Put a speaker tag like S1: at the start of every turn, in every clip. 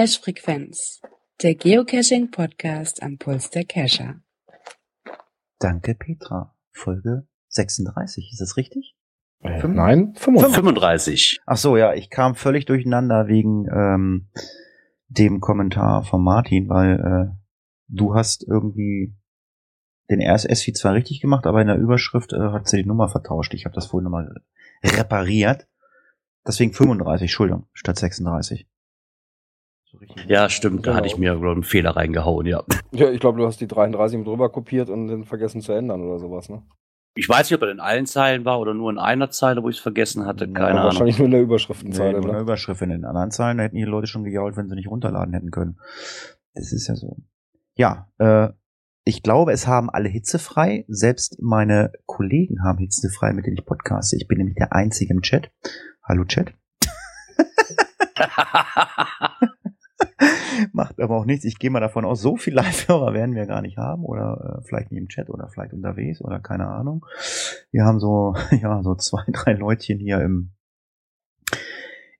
S1: Cache-Frequenz, der Geocaching-Podcast am Puls der Cacher.
S2: Danke, Petra. Folge 36, ist das richtig?
S3: Äh, nein, 35.
S4: 35.
S2: Ach so, ja, ich kam völlig durcheinander wegen ähm, dem Kommentar von Martin, weil äh, du hast irgendwie den RSS-Feed zwar richtig gemacht, aber in der Überschrift äh, hat sie die Nummer vertauscht. Ich habe das vorhin nochmal repariert. Deswegen 35, Entschuldigung, statt 36.
S4: So ja, stimmt, da genau. hatte ich mir glaub, einen Fehler reingehauen, ja.
S3: Ja, ich glaube, du hast die 33 mit drüber kopiert und den vergessen zu ändern oder sowas, ne?
S4: Ich weiß nicht, ob er in allen Zeilen war oder nur in einer Zeile, wo ich es vergessen hatte. Keine ja, Ahnung.
S3: Wahrscheinlich nur in der Überschriftenzeile.
S2: Nee, nur in der Überschrift. In den anderen Zeilen hätten die Leute schon gejault, wenn sie nicht runterladen hätten können. Das ist ja so. Ja, äh, ich glaube, es haben alle hitzefrei. Selbst meine Kollegen haben hitzefrei, mit denen ich podcaste. Ich bin nämlich der Einzige im Chat. Hallo Chat. Macht aber auch nichts. Ich gehe mal davon aus, so viele Live-Hörer werden wir gar nicht haben oder äh, vielleicht nicht im Chat oder vielleicht unterwegs oder keine Ahnung. Wir haben so, ja, so zwei, drei Leutchen hier im,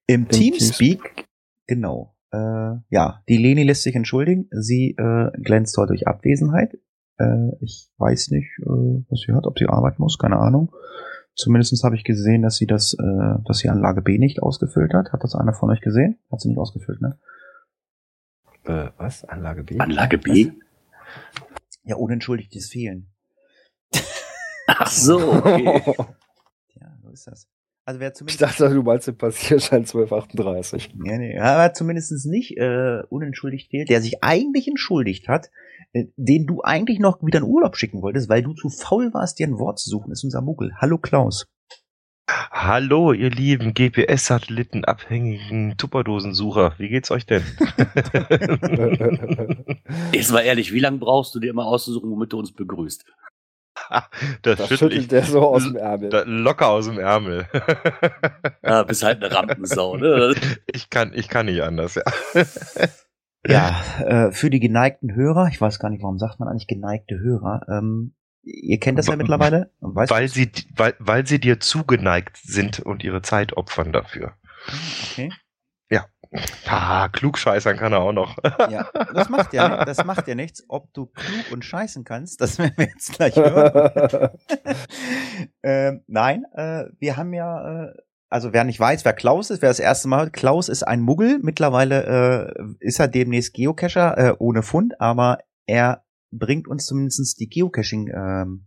S2: im, Im Teamspeak. Teamspeak. Genau. Äh, ja, die Leni lässt sich entschuldigen. Sie äh, glänzt heute durch Abwesenheit. Äh, ich weiß nicht, äh, was sie hat, ob sie arbeiten muss, keine Ahnung. Zumindest habe ich gesehen, dass sie das, äh, dass sie Anlage B nicht ausgefüllt hat. Hat das einer von euch gesehen? Hat sie nicht ausgefüllt, ne?
S3: Äh, was? Anlage B?
S4: Anlage B? Was?
S2: Ja, unentschuldigtes Fehlen.
S4: Ach so, okay.
S2: ja, so ist das. Also wer zumindest
S3: ich dachte, du meinst den Passierschein 1238.
S2: Ja, nee, aber zumindest nicht äh, unentschuldigt fehlt, der sich eigentlich entschuldigt hat, äh, den du eigentlich noch wieder in Urlaub schicken wolltest, weil du zu faul warst, dir ein Wort zu suchen, ist unser Muggel. Hallo Klaus.
S5: Hallo, ihr lieben GPS-Satelliten-abhängigen Tupperdosensucher. Wie geht's euch denn?
S4: Jetzt mal ehrlich, wie lange brauchst du dir immer auszusuchen, womit du uns begrüßt?
S3: das, das schüttelt ich, der so aus dem Ärmel.
S5: locker aus dem Ärmel.
S4: ja, bist halt eine Rampensau, ne?
S5: Ich kann, ich kann nicht anders, ja.
S2: ja, äh, für die geneigten Hörer, ich weiß gar nicht, warum sagt man eigentlich geneigte Hörer, ähm, ihr kennt das ja mittlerweile.
S5: weil sie, weil, weil sie dir zugeneigt sind und ihre Zeit opfern dafür.
S2: Okay.
S5: Ja. Ah, klug scheißern kann er auch noch.
S2: ja, das macht ja, das macht ja nichts, ob du klug und scheißen kannst. Das werden wir jetzt gleich hören. ähm, nein, äh, wir haben ja, äh, also wer nicht weiß, wer Klaus ist, wer das erste Mal Klaus ist ein Muggel. Mittlerweile äh, ist er demnächst Geocacher äh, ohne Fund, aber er bringt uns zumindest die Geocaching ähm,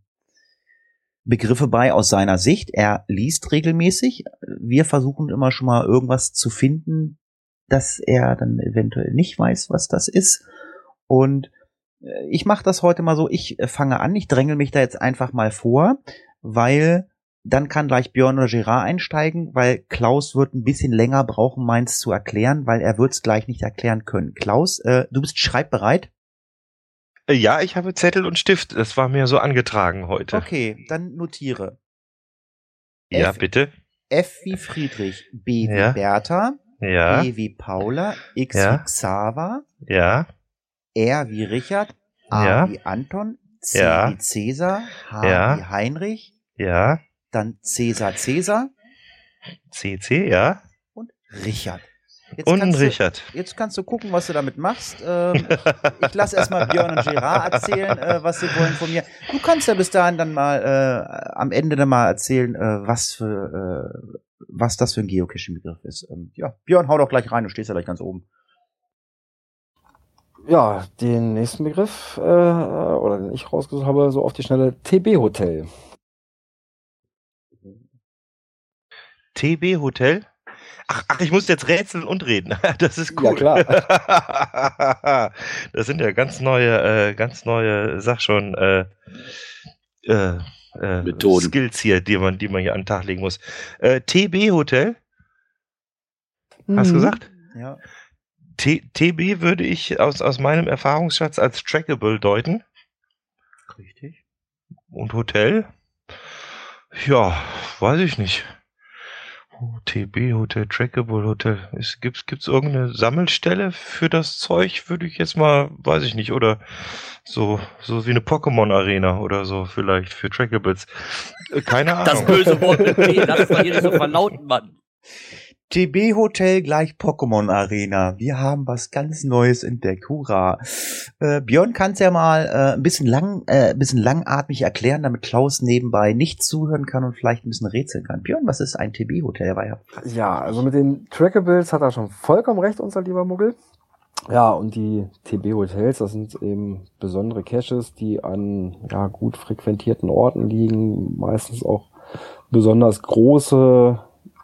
S2: Begriffe bei aus seiner Sicht. Er liest regelmäßig. Wir versuchen immer schon mal irgendwas zu finden, dass er dann eventuell nicht weiß, was das ist. Und äh, ich mache das heute mal so, ich äh, fange an, ich drängel mich da jetzt einfach mal vor, weil dann kann gleich Björn oder Gerard einsteigen, weil Klaus wird ein bisschen länger brauchen, meins zu erklären, weil er wird es gleich nicht erklären können. Klaus, äh, du bist schreibbereit?
S5: Äh, ja, ich habe Zettel und Stift. Das war mir so angetragen heute.
S2: Okay, dann notiere.
S5: Ja, F bitte.
S2: F wie Friedrich, B wie ja. Bertha,
S5: ja.
S2: P wie Paula, X
S5: ja.
S2: wie Xaver,
S5: ja.
S2: R wie Richard, A
S5: ja.
S2: wie Anton, C
S5: ja.
S2: wie Cäsar, H
S5: ja.
S2: wie Heinrich,
S5: ja.
S2: dann Cäsar Cäsar,
S5: CC, ja.
S2: Und Richard.
S5: Jetzt und Richard.
S2: Du, jetzt kannst du gucken, was du damit machst. Ähm, ich lasse erstmal Björn und Gerard erzählen, äh, was sie wollen von mir. Du kannst ja bis dahin dann mal äh, am Ende dann mal erzählen, äh, was für äh, was das für ein Geocaching-Begriff ist. Ähm, ja, Björn, hau doch gleich rein, du stehst ja gleich ganz oben.
S3: Ja, den nächsten Begriff, äh, oder den ich rausgesucht habe, so auf die schnelle TB-Hotel.
S5: TB-Hotel? Ach, ach, ich muss jetzt rätseln und reden. Das ist cool.
S3: Ja, klar.
S5: das sind ja ganz neue, äh, ganz neue, sag schon, äh, äh, äh,
S4: Methoden.
S5: Skills hier, die man, die man hier an den Tag legen muss. Äh, TB Hotel. Mhm. Hast du gesagt?
S2: Ja.
S5: T TB würde ich aus, aus meinem Erfahrungsschatz als trackable deuten.
S2: Richtig.
S5: Und Hotel? Ja, weiß ich nicht. TB Hotel, Trackable Hotel. Ist, gibt's, gibt's irgendeine Sammelstelle für das Zeug? Würde ich jetzt mal, weiß ich nicht, oder so, so wie eine Pokémon Arena oder so vielleicht für Trackables. Äh, keine Ahnung.
S4: Das böse Wort mit P, das ist doch hier nicht so verlauten, Mann.
S2: TB Hotel gleich Pokémon Arena. Wir haben was ganz Neues entdeckt. Hurra. Äh, Björn kann es ja mal äh, ein bisschen lang, äh, ein bisschen langatmig erklären, damit Klaus nebenbei nicht zuhören kann und vielleicht ein bisschen rätseln kann. Björn, was ist ein TB Hotel? War ja
S3: Ja, also mit den Trackables hat er schon vollkommen recht, unser lieber Muggel. Ja, und die TB-Hotels, das sind eben besondere Caches, die an ja, gut frequentierten Orten liegen, meistens auch besonders große,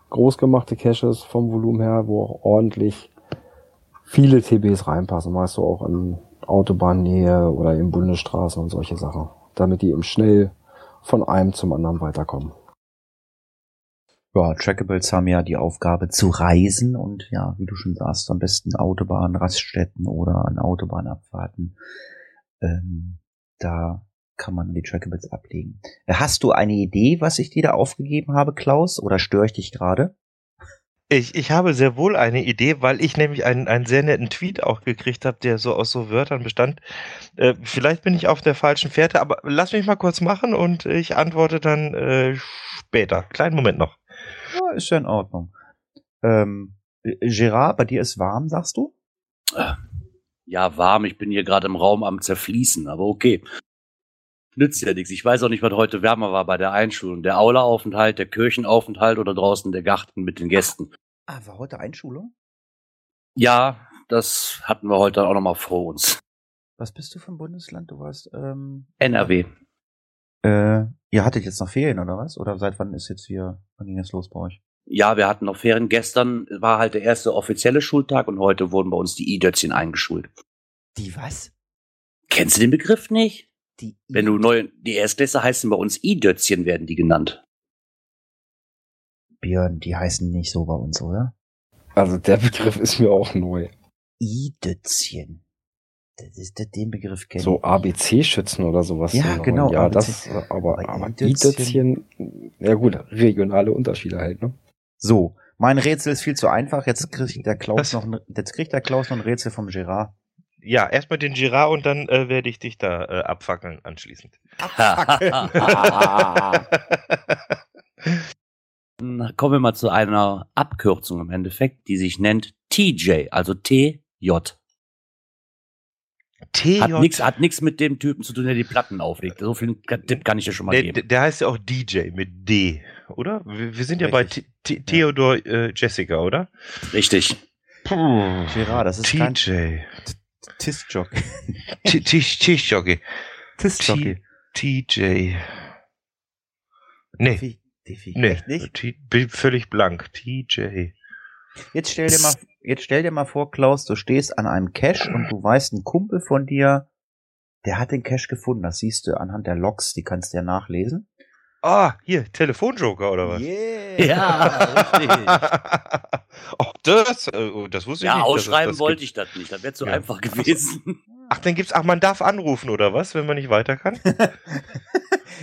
S3: großgemachte Caches vom Volumen her, wo auch ordentlich viele TBs reinpassen, meist so auch in Autobahnnähe oder in Bundesstraßen und solche Sachen, damit die eben schnell von einem zum anderen weiterkommen.
S2: Ja, Trackables haben ja die Aufgabe zu reisen und ja, wie du schon sagst, am besten Autobahn, Raststätten oder an Autobahnabfahrten. Ähm, da kann man die Trackables ablegen. Äh, Hast du eine Idee, was ich dir da aufgegeben habe, Klaus? Oder störe ich dich gerade?
S5: Ich, ich habe sehr wohl eine Idee, weil ich nämlich einen, einen sehr netten Tweet auch gekriegt habe, der so aus so Wörtern bestand. Äh, vielleicht bin ich auf der falschen Fährte, aber lass mich mal kurz machen und ich antworte dann äh, später. Kleinen Moment noch.
S2: Ja, ist ja in Ordnung. Ähm, äh, Gerard, bei dir ist warm, sagst du?
S4: Ja, warm. Ich bin hier gerade im Raum am Zerfließen, aber okay. Nützt ja nichts. Ich weiß auch nicht, was heute wärmer war bei der Einschulung. Der Aulaaufenthalt, der Kirchenaufenthalt oder draußen der Garten mit den Gästen.
S2: Ah, war heute Einschulung?
S4: Ja, das hatten wir heute auch noch mal vor uns.
S2: Was bist du ein Bundesland? Du warst ähm,
S4: NRW.
S2: Äh, ihr hattet jetzt noch Ferien oder was? Oder seit wann ist jetzt hier, wann ging jetzt los bei euch?
S4: Ja, wir hatten noch Ferien. Gestern war halt der erste offizielle Schultag und heute wurden bei uns die I-Dötzchen eingeschult.
S2: Die was?
S4: Kennst du den Begriff nicht?
S2: Die
S4: Wenn du neu, die Erstklässler heißen bei uns I-Dötzchen, werden die genannt.
S2: Björn, die heißen nicht so bei uns, oder?
S3: Also der Begriff ist mir auch neu.
S2: Idötzchen. Das ist das, den Begriff kenne
S3: So. ABC-Schützen oder sowas.
S2: Ja,
S3: So,
S2: genau,
S3: Ja,
S2: ABC.
S3: das, aber,
S2: Aber
S3: aber
S2: I-Dötzchen-
S3: ja gut, regionale Unterschiede halt, ne?
S2: So, mein Rätsel ist viel zu einfach. Jetzt kriegt der Klaus noch ein, jetzt kriegt der Klaus noch ein Rätsel vom Gerard.
S5: Ja, erstmal den Girard und dann äh, werde ich dich da äh, abfackeln anschließend.
S4: Na, Kommen wir mal zu einer Abkürzung im Endeffekt, die sich nennt TJ, also TJ.
S5: TJ.
S4: Hat nichts hat nix mit dem Typen zu tun, der die Platten auflegt. So viel Tipp kann ich dir schon mal
S5: Der,
S4: geben.
S5: der, heißt ja auch DJ mit D, oder? Wir, wir sind ja
S2: Richtig.
S5: bei T T Theodor äh, Jessica, oder?
S4: Richtig.
S5: Puh.
S2: Gerard, das ist kein
S5: TJ.
S2: Tistjock.
S5: Tischjockey.
S2: Tistjockey.
S5: T- TJ. Nee, nee.
S2: Echt nicht?
S5: Bin völlig blank. TJ.
S2: Jetzt stell dir mal, jetzt stell dir mal vor, Klaus, du stehst an einem Cache und du weißt, ein Kumpel von dir, der hat den Cache gefunden. Das siehst du anhand der Logs, die kannst du ja nachlesen.
S5: Ah, hier, Telefonjoker oder was?
S2: Yeah.
S4: Ja, richtig.
S5: Ach, das, äh, oh, das wusste ich
S4: Ja,
S5: nicht. dass es
S4: ausschreiben
S5: das
S4: wollte
S5: gibt.
S4: ich das nicht. Das wäre zu
S5: Ja.
S4: einfach gewesen.
S5: Ach, dann gibt's, ach, man darf anrufen oder was, wenn man nicht weiter kann?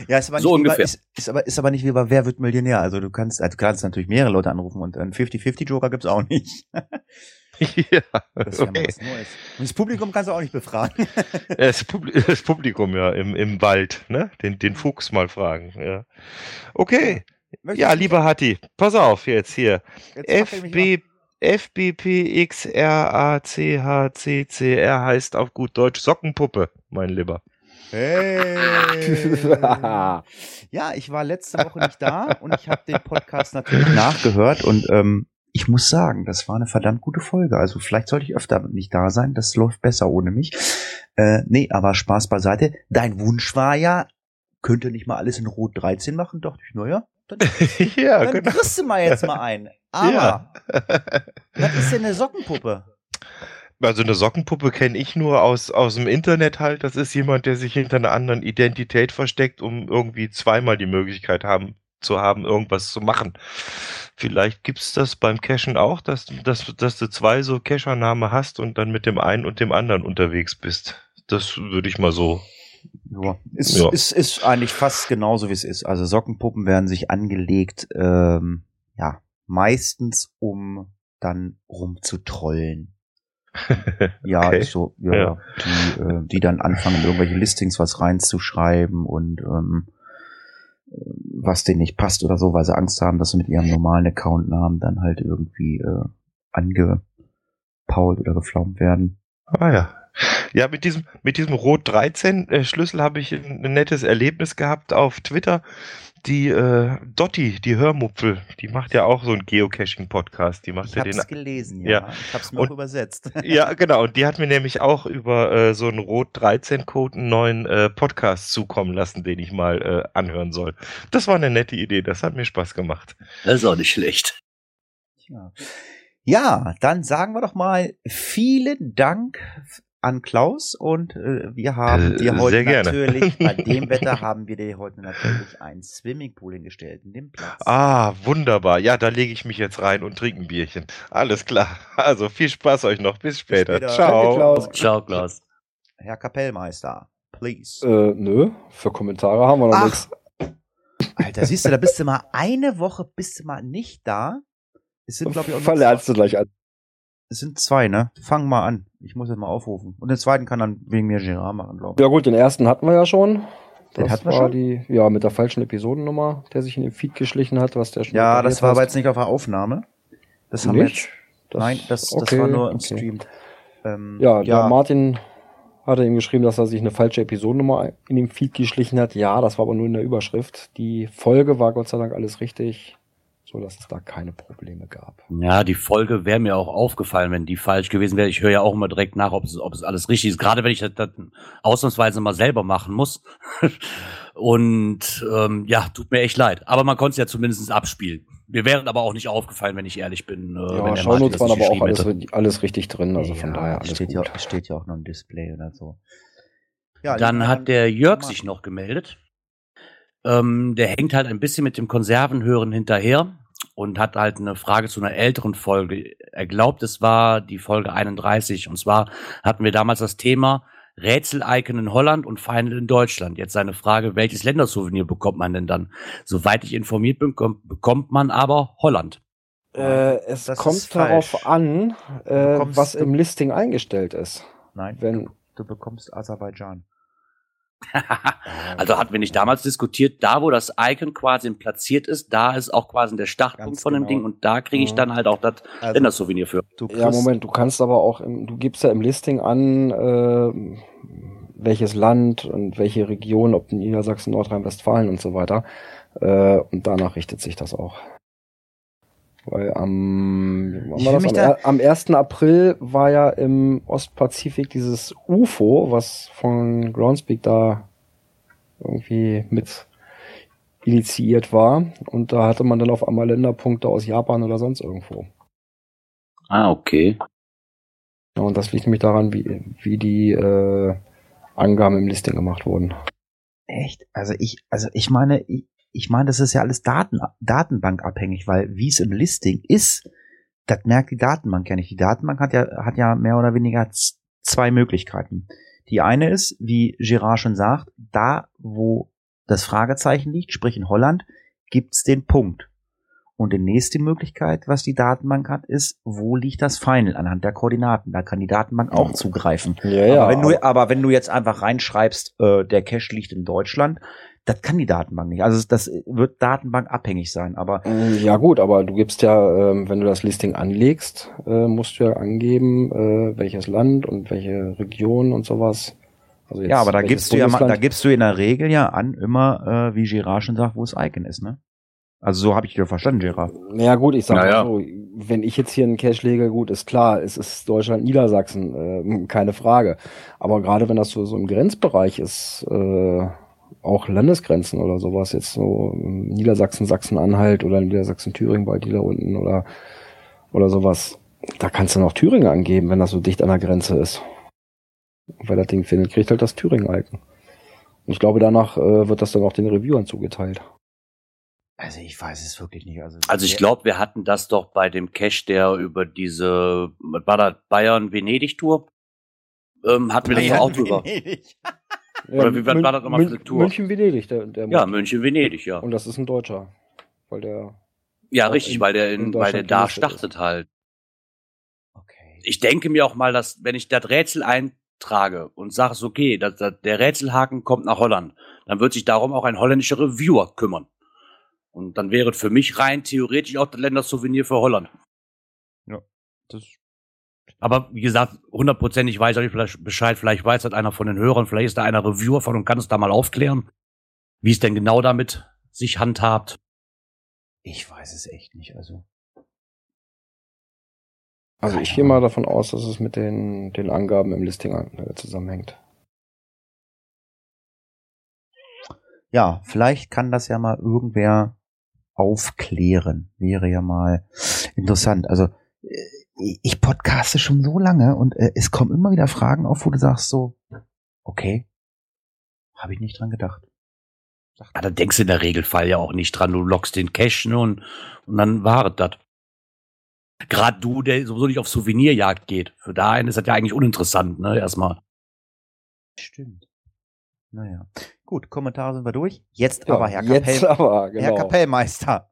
S2: Ja, ist aber,
S4: So
S2: nicht wie bei,
S4: ungefähr.
S2: ist, ist, aber, ist aber nicht wie bei Wer wird Millionär. Also du kannst, also du kannst natürlich mehrere Leute anrufen und einen 50-50-Joker gibt's auch nicht.
S5: ja,
S2: Das ist ja mal
S5: okay.
S2: was Neues. Und das Publikum kannst du auch nicht befragen.
S5: Das, Publi das Publikum ja im, im Wald, ne? Den, den Fuchs mal fragen. Ja. Okay. Ja, lieber Hatti, pass auf jetzt hier.
S2: Jetzt
S5: FB, FBPXRACHCCR heißt auf gut Deutsch Sockenpuppe, mein Lieber.
S2: Hey. ja, ich war letzte Woche nicht da und ich habe den Podcast natürlich nachgehört und ähm, ich muss sagen, das war eine verdammt gute Folge. Also vielleicht sollte ich öfter nicht da sein. Das läuft besser ohne mich. Äh, nee, aber Spaß beiseite. Dein Wunsch war ja, könnte nicht mal alles in Rot 13 machen? Dachte ich, naja, dann,
S5: ja,
S2: dann
S5: genau.
S2: kriegst du mal jetzt mal ein. Aber, was ist denn eine Sockenpuppe?
S5: Also eine Sockenpuppe kenne ich nur aus, aus dem Internet halt. Das ist jemand, der sich hinter einer anderen Identität versteckt, um irgendwie zweimal die Möglichkeit haben, zu haben, irgendwas zu machen. Vielleicht gibt's das beim Cashen auch, dass, du- dass, dass du zwei so Cachername hast und dann mit dem einen und dem anderen unterwegs bist. Das würde ich mal so.
S2: Ja, ist,
S5: Ja.
S2: Ist, ist eigentlich fast genauso wie es ist. Also Sockenpuppen werden sich angelegt, ähm, ja, meistens um dann rumzutrollen. Ja,
S5: Okay.
S2: ist so, ja,
S5: Ja.
S2: Die, äh, die dann anfangen, irgendwelche Listings was reinzuschreiben und ähm, äh, was denen nicht passt oder so, weil sie Angst haben, dass sie mit ihrem normalen Account-Namen dann halt irgendwie äh, angepault oder geflaumt werden.
S5: Ah ja. Ja, mit diesem, mit diesem Rot 13 äh, Schlüssel habe ich ein, ein nettes Erlebnis gehabt auf Twitter. Die äh, Dotti, die Hörmupfel, die macht ja auch so einen Geocaching-Podcast. Die macht
S2: Ich
S5: ja
S2: hab's
S5: den.
S2: gelesen, ja.
S5: Ja.
S2: Ich hab's mir
S5: Und-
S2: auch übersetzt.
S5: Ja, genau. Und die hat mir nämlich auch über äh, so einen Rot 13 Code einen neuen äh, Podcast zukommen lassen, den ich mal äh, anhören soll. Das war eine nette Idee. Das hat mir Spaß gemacht.
S4: Das ist auch nicht schlecht.
S2: Ja. ja, dann sagen wir doch mal vielen Dank an Klaus und äh, wir haben
S5: Äh,
S2: dir heute
S5: sehr gerne.
S2: natürlich, bei dem Wetter haben wir dir heute natürlich einen Swimmingpool hingestellt, nimm Platz.
S5: Ah, wunderbar. Ja, da lege ich mich jetzt rein und trinke ein Bierchen. Alles klar. Also viel Spaß euch noch. Bis später.
S2: später.
S5: Ciao.
S3: Danke, Klaus.
S4: Ciao, Klaus.
S2: Herr Kapellmeister, please.
S3: Äh, nö, für Kommentare haben wir noch nichts.
S2: Alter, siehst du, da bist du mal eine Woche, bist du mal nicht da. Es sind, glaube ich, auch nur
S3: Verlernst du gleich an.
S2: Es sind zwei, ne? Fang mal an. Ich muss jetzt mal aufrufen. Und den zweiten kann dann wegen mir Gerard machen, glaube ich.
S3: Ja gut, den ersten hatten wir ja schon.
S2: Den
S3: Das
S2: hatten wir schon?
S3: die, ja, mit der falschen Episodennummer, der sich in den Feed geschlichen hat, was der schon
S2: Ja, das war aber jetzt nicht auf der Aufnahme. Das haben wir
S3: nicht.
S2: jetzt. Nein, das, das
S3: okay,
S2: war nur im
S3: okay.
S2: Stream. Ähm,
S3: Ja, der
S2: ja,
S3: Martin hatte ihm geschrieben, dass er sich eine falsche Episodennummer in den Feed geschlichen hat. Ja, das war aber nur in der Überschrift. Die Folge war Gott sei Dank alles richtig, so dass es da keine Probleme gab.
S4: Ja, die Folge wäre mir auch aufgefallen, wenn die falsch gewesen wäre. Ich höre ja auch immer direkt nach, ob es, ob es alles richtig ist. Gerade wenn ich das, das ausnahmsweise mal selber machen muss. Und ähm, ja, tut mir echt leid. Aber man konnte es ja zumindest abspielen. Mir wäre aber auch nicht aufgefallen, wenn ich ehrlich bin. Äh, wenn
S3: ja, Shownotes waren aber auch alles, alles richtig drin, also von
S2: ja,
S3: daher alles
S2: steht
S3: gut.
S2: Ja, steht ja auch noch im Display oder so. Ja,
S4: Dann hat der Jörg sich noch gemeldet. Ähm, der hängt halt ein bisschen mit dem Konservenhören hinterher und hat halt eine Frage zu einer älteren Folge. Er glaubt, es war die Folge 31. Und zwar hatten wir damals das Thema Rätsel-Icon in Holland und Final in Deutschland. Jetzt seine Frage, welches Ländersouvenir bekommt man denn dann? Soweit ich informiert bin, kom- bekommt man aber Holland.
S3: Äh, es
S2: Das
S3: kommt darauf an, äh, was im Listing eingestellt ist.
S2: Nein,
S3: Wenn,
S2: du bekommst Aserbaidschan.
S4: also hatten wir nicht damals diskutiert, da wo das Icon quasi platziert ist, da ist auch quasi der Startpunkt
S2: Ganz
S4: von dem
S2: genau.
S4: Ding und da kriege ich
S3: Mhm.
S4: dann halt auch das
S2: Also,
S4: Ländersouvenir für.
S2: du
S3: ja, Moment, du kannst aber auch, im, du gibst ja im Listing an, äh, welches Land und welche Region, ob Niedersachsen, Nordrhein-Westfalen und so weiter. Äh, und danach richtet sich das auch. Weil am, wann war das? am,
S2: da-
S3: am 1. April war ja im Ostpazifik dieses UFO, was von Groundspeak da irgendwie mit initiiert war. Und da hatte man dann auf einmal Länderpunkte aus Japan oder sonst irgendwo.
S4: Ah, okay.
S3: Ja, und das liegt nämlich daran, wie, wie die äh, Angaben im Listing gemacht wurden.
S2: Echt? Also ich, also ich meine, ich, ich meine, das ist ja alles Daten, Datenbankabhängig, weil wie es im Listing ist, das merkt die Datenbank ja nicht. Die Datenbank hat ja, hat ja mehr oder weniger zwei Möglichkeiten. Die eine ist, wie Girard schon sagt, da wo das Fragezeichen liegt, sprich in Holland, gibt's den Punkt. Und die nächste Möglichkeit, was die Datenbank hat, ist, wo liegt das Final anhand der Koordinaten. Da kann die Datenbank auch zugreifen.
S3: Ja,
S2: aber, wenn du, aber wenn du jetzt einfach reinschreibst, äh, der Cache liegt in Deutschland, das kann die Datenbank nicht. Also das wird datenbankabhängig sein. Aber
S3: Ja gut, aber du gibst ja, ähm, wenn du das Listing anlegst, äh, musst du ja angeben, äh, welches Land und welche Region und sowas. Also jetzt
S2: ja, aber da gibst du ja, da gibst du in der Regel ja an immer, äh, wie Girard schon sagt, wo das Icon ist, ne? Also so habe ich dir verstanden, Girard.
S3: Ja gut, ich sag
S4: Ja,
S3: mal
S4: ja.
S3: so, wenn ich jetzt hier einen Cache lege, gut, ist klar, es ist Deutschland, Niedersachsen, äh, keine Frage. Aber gerade wenn das so, so im Grenzbereich ist, äh, auch Landesgrenzen oder sowas, jetzt so ähm, Niedersachsen, Sachsen-Anhalt oder Niedersachsen, Thüringen, bei die da unten oder, oder sowas, da kannst du noch Thüringen angeben, wenn das so dicht an der Grenze ist. Und wer das Ding findet, kriegt halt das Thüringen-Icon. Und ich glaube, danach äh, wird das dann auch den Reviewern zugeteilt.
S2: Also ich weiß es wirklich nicht. Also,
S4: Also ich glaube, wir hatten das doch bei dem Cache, der über diese, das, Bayern-Venedig-Tour, ähm, hatten wir das doch auch drüber. Oder wie war das nochmal für eine Tour?
S3: München-Venedig, der, der
S4: Ja, München-Venedig, ja.
S3: Und das ist ein Deutscher. Weil der.
S4: Ja, richtig,
S3: in-
S4: weil der,
S3: in
S4: in, weil der da
S3: gelistet ist.
S4: startet halt.
S2: Okay.
S4: Ich denke mir auch mal, dass, wenn ich das Rätsel eintrage und sage, es okay, dass, dass der Rätselhaken kommt nach Holland, dann wird sich darum auch ein holländischer Reviewer kümmern. Und dann wäre für mich rein theoretisch auch das Ländersouvenir für Holland.
S2: Das,
S4: Aber wie gesagt, hundertprozentig weiß ich vielleicht Bescheid. Vielleicht weiß das einer von den Hörern. Vielleicht ist da einer Reviewer von und kann es da mal aufklären, wie es denn genau damit sich handhabt.
S2: ich weiß es echt nicht. Also
S3: Also ich gehe mal davon aus, dass es mit den, den Angaben im Listing äh, zusammenhängt.
S2: ja, vielleicht kann das ja mal irgendwer aufklären. Wäre ja mal interessant. Also ich podcaste schon so lange und äh, es kommen immer wieder Fragen auf, wo du sagst so, okay, habe ich nicht dran gedacht.
S4: Ja, da denkst du in der Regelfall ja auch nicht dran. Du lockst den Cash ne, und, und dann war es das. Gerade du, der sowieso nicht auf Souvenirjagd geht. Für da einen ist das ja eigentlich uninteressant, ne? Erstmal.
S2: Stimmt. Naja. Gut, Kommentare sind wir durch. Jetzt
S3: Ja,
S2: aber Herr
S3: jetzt
S2: Kapell,
S3: aber,
S2: Herr
S3: genau.
S2: Kapellmeister.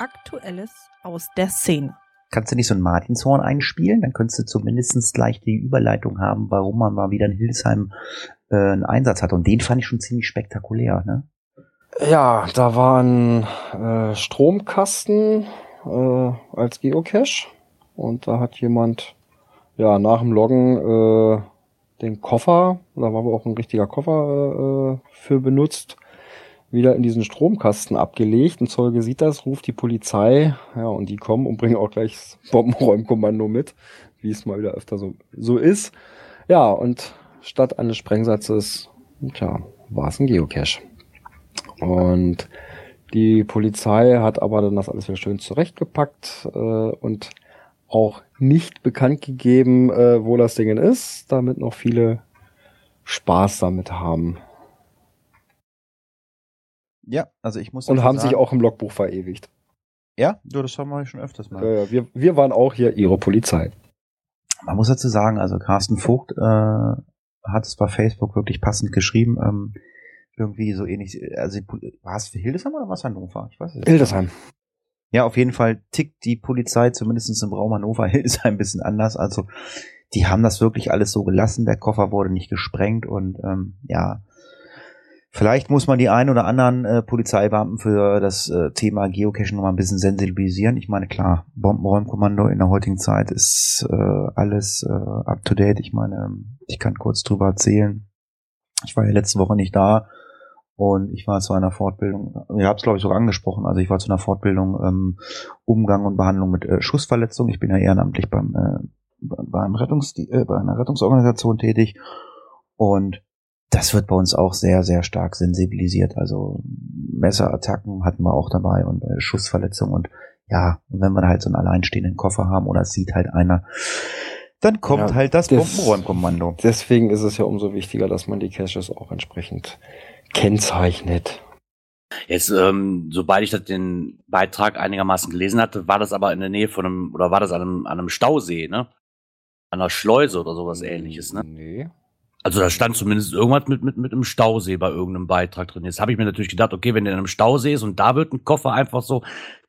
S6: Aktuelles aus der Szene.
S2: Kannst du nicht so ein Martinshorn einspielen? Dann könntest du zumindest gleich die Überleitung haben, warum man mal wieder in Hildesheim äh, einen Einsatz hat. Und den fand ich schon ziemlich spektakulär. Ne?
S3: Ja, da war ein äh, Stromkasten äh, als Geocache und da hat jemand ja nach dem Loggen äh, den Koffer, da war aber auch ein richtiger Koffer äh, für benutzt, wieder in diesen Stromkasten abgelegt. Ein Zeuge sieht das, ruft die Polizei, ja, und die kommen und bringen auch gleich das Bombenräumkommando mit, wie es mal wieder öfter so, so ist. Ja, und statt eines Sprengsatzes, tja, war es ein Geocache. Und die Polizei hat aber dann das alles wieder schön zurechtgepackt äh, und auch nicht bekannt gegeben, äh, wo das Ding ist, damit noch viele Spaß damit haben.
S2: Ja, also ich muss
S3: Und haben sich
S2: sagen-
S3: auch im Logbuch verewigt.
S2: Ja, ja, das haben wir schon öfters mal.
S3: Äh, wir, wir waren auch hier ihre Polizei.
S2: Man muss dazu sagen, also Carsten Vogt äh, hat es bei Facebook wirklich passend geschrieben. Ähm, irgendwie so ähnlich. Also war es für Hildesheim oder was Hannover? Ich weiß es nicht.
S3: Hildesheim.
S2: Ja, auf jeden Fall tickt die Polizei zumindest im Raum Hannover Hildesheim ein bisschen anders. Also die haben das wirklich alles so gelassen. Der Koffer wurde nicht gesprengt und ähm, ja, vielleicht muss man die ein oder anderen äh, Polizeibeamten für das äh, Thema Geocaching noch mal ein bisschen sensibilisieren. Ich meine, klar, Bombenräumkommando in der heutigen Zeit ist äh, alles äh, up to date. Ich meine, ich kann kurz drüber erzählen. Ich war ja letzte Woche nicht da und ich war zu einer Fortbildung, ihr habt es glaube ich sogar angesprochen, also ich war zu einer Fortbildung ähm, Umgang und Behandlung mit äh, Schussverletzungen. Ich bin ja ehrenamtlich beim, äh, beim Rettungs äh, bei einer Rettungsorganisation tätig und das wird bei uns auch sehr, sehr stark sensibilisiert. Also Messerattacken hatten wir auch dabei und äh, Schussverletzungen und ja, und wenn wir halt so einen alleinstehenden Koffer haben oder es sieht halt einer, dann kommt
S3: Ja,
S2: halt das,
S3: das-
S2: Bombenräumkommando.
S3: Deswegen ist es ja umso wichtiger, dass man die Caches auch entsprechend kennzeichnet.
S4: Jetzt, ähm, sobald ich das den Beitrag einigermaßen gelesen hatte, war das aber in der Nähe von einem, oder war das an einem, an einem Stausee, ne? An einer Schleuse oder sowas ähnliches, ne?
S3: Nee.
S4: Also da stand zumindest irgendwas mit, mit, mit einem Stausee bei irgendeinem Beitrag drin. Jetzt habe ich mir natürlich gedacht, okay, wenn der in einem Stausee ist und da wird ein Koffer einfach so,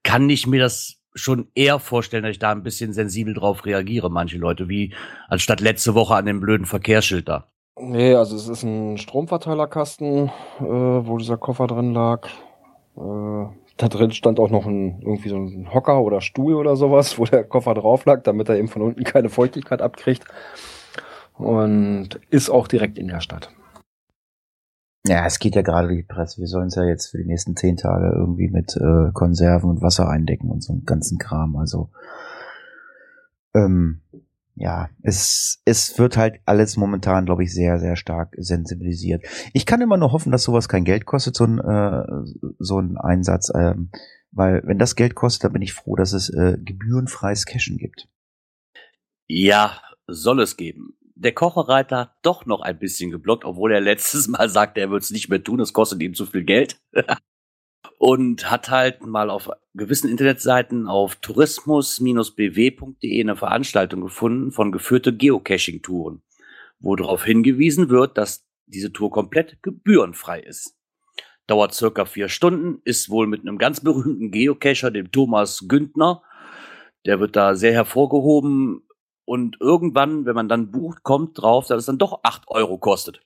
S4: kann ich mir das schon eher vorstellen, dass ich da ein bisschen sensibel drauf reagiere, manche Leute, wie anstatt letzte Woche an dem blöden Verkehrsschild da.
S3: Nee, also es ist ein Stromverteilerkasten, äh, wo dieser Koffer drin lag. Äh, da drin stand auch noch ein, irgendwie so ein Hocker oder Stuhl oder sowas, wo der Koffer drauf lag, damit er eben von unten keine Feuchtigkeit abkriegt. Und ist auch direkt in der Stadt.
S2: Ja, es geht ja gerade durch die Presse. Wir sollen es ja jetzt für die nächsten zehn Tage irgendwie mit äh, Konserven und Wasser eindecken und so einen ganzen Kram. Also ähm, ja, es, es wird halt alles momentan, glaube ich, sehr, sehr stark sensibilisiert. Ich kann immer nur hoffen, dass sowas kein Geld kostet, so ein, äh, so ein Einsatz. Ähm, weil wenn das Geld kostet, dann bin ich froh, dass es äh, gebührenfreies Cashen gibt.
S4: Ja, soll es geben. Der Kocherreiter hat doch noch ein bisschen geblockt, obwohl er letztes Mal sagte, er würde es nicht mehr tun, es kostet ihm zu viel Geld. Und hat halt mal auf gewissen Internetseiten auf tourismus-bw.de eine Veranstaltung gefunden von geführte Geocaching-Touren, wo darauf hingewiesen wird, dass diese Tour komplett gebührenfrei ist. Dauert circa vier Stunden, ist wohl mit einem ganz berühmten Geocacher, dem Thomas Güntner. Der wird da sehr hervorgehoben, und irgendwann, wenn man dann bucht, kommt drauf, dass es dann doch acht Euro kostet.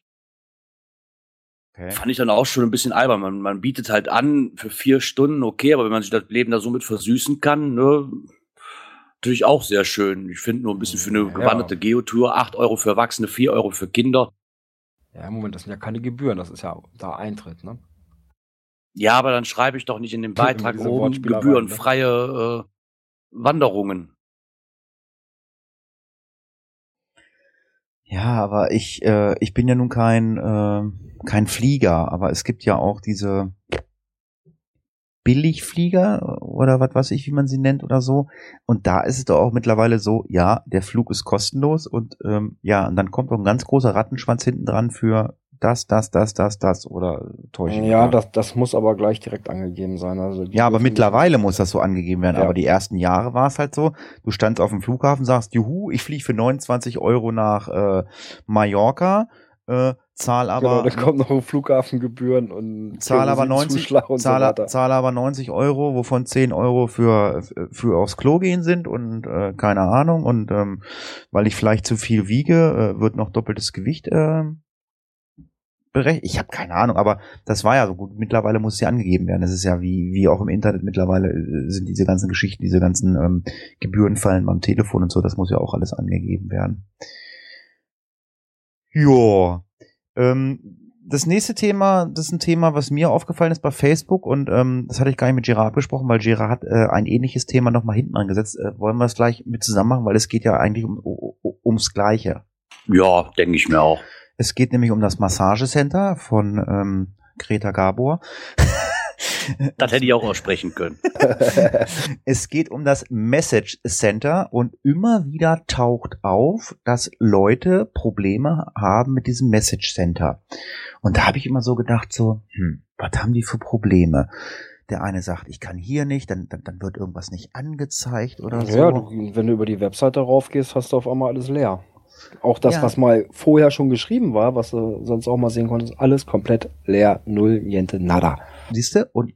S2: Okay.
S4: Fand ich dann auch schon ein bisschen albern. Man, man bietet halt an für vier Stunden, okay, aber wenn man sich das Leben da so mit versüßen kann, ne, natürlich auch sehr schön. Ich finde nur ein bisschen für eine
S3: Ja.
S4: gewanderte Geotour, acht Euro für Erwachsene, vier Euro für Kinder.
S3: Ja, im Moment, das sind ja keine Gebühren, das ist ja da Eintritt, ne?
S4: Ja, aber dann schreibe ich doch nicht in dem Beitrag oben
S3: Wortspielereien,
S4: gebührenfreie äh, Wanderungen.
S2: Ja, aber ich, äh, ich bin ja nun kein, äh, kein Flieger, aber es gibt ja auch diese Billigflieger oder was weiß ich, wie man sie nennt oder so. Und da ist es doch auch mittlerweile so, ja, der Flug ist kostenlos und ähm, ja, und dann kommt noch ein ganz großer Rattenschwanz hinten dran für das, das, das, das, das oder täusche ich mich
S3: Ja,
S2: da?
S3: das, das muss aber gleich direkt angegeben sein. Also
S2: Ja, aber mittlerweile muss das so angegeben werden.
S3: Ja.
S2: Aber die ersten Jahre war es halt so, du standst auf dem Flughafen, sagst, juhu, ich fliege für 29 Euro nach äh, Mallorca, äh, zahl aber,
S3: genau, dann kommen noch Flughafengebühren und
S2: zahl aber 90,
S3: Zuschlag und
S2: zahl,
S3: so
S2: zahl aber 90 Euro, wovon 10 Euro für, für aufs Klo gehen sind und äh, keine Ahnung. Und ähm, weil ich vielleicht zu viel wiege, äh, wird noch doppeltes Gewicht äh, berechnet. Ich habe keine Ahnung, aber das war ja so gut. Mittlerweile muss es ja angegeben werden. Das ist ja wie, wie auch im Internet mittlerweile äh, sind diese ganzen Geschichten, diese ganzen ähm, Gebührenfallen beim Telefon und so, das muss ja auch alles angegeben werden. Ja. Ähm, das nächste Thema, das ist ein Thema, was mir aufgefallen ist bei Facebook und ähm, das hatte ich gar nicht mit Gerard abgesprochen, weil Gerard hat äh, ein ähnliches Thema nochmal hinten angesetzt. Äh, wollen wir es gleich mit zusammen machen, weil es geht ja eigentlich um, um, ums Gleiche.
S4: Ja, denke ich mir auch.
S2: Es geht nämlich um das Massagecenter von ähm, Greta Gabor.
S4: Das hätte ich auch aussprechen können.
S2: es geht um das Message Center und immer wieder taucht auf, dass Leute Probleme haben mit diesem Message Center. Und da habe ich immer so gedacht, so, hm, was haben die für Probleme? Der eine sagt, ich kann hier nicht, dann, dann, dann wird irgendwas nicht angezeigt oder so.
S3: Ja, wenn du über die Webseite raufgehst, hast du auf einmal alles leer. Auch das,
S2: Ja.
S3: was mal vorher schon geschrieben war, was du sonst auch mal sehen konntest, alles komplett leer, null, niente, nada.
S2: Siehste? Und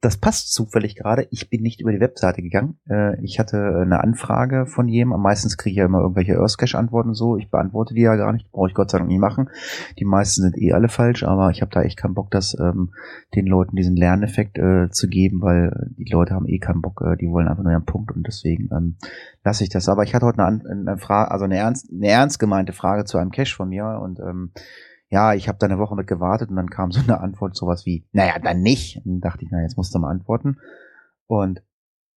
S2: das passt zufällig gerade. Ich bin nicht über die Webseite gegangen. Äh, ich hatte eine Anfrage von jemandem. Meistens kriege ich ja immer irgendwelche Earthcache-Antworten so. Ich beantworte die ja gar nicht. Brauche ich Gott sei Dank nie machen. Die meisten sind eh alle falsch, aber ich habe da echt keinen Bock, das ähm, den Leuten diesen Lerneffekt äh, zu geben, weil die Leute haben eh keinen Bock. Äh, die wollen einfach nur ihren Punkt und deswegen ähm, lasse ich das. Aber ich hatte heute eine, eine Frage, also eine ernst, eine ernst gemeinte Frage zu einem Cache von mir und ähm, ja, ich habe da eine Woche mit gewartet und dann kam so eine Antwort, sowas wie, naja, dann nicht. Und dann dachte ich, na, jetzt musst du mal antworten. Und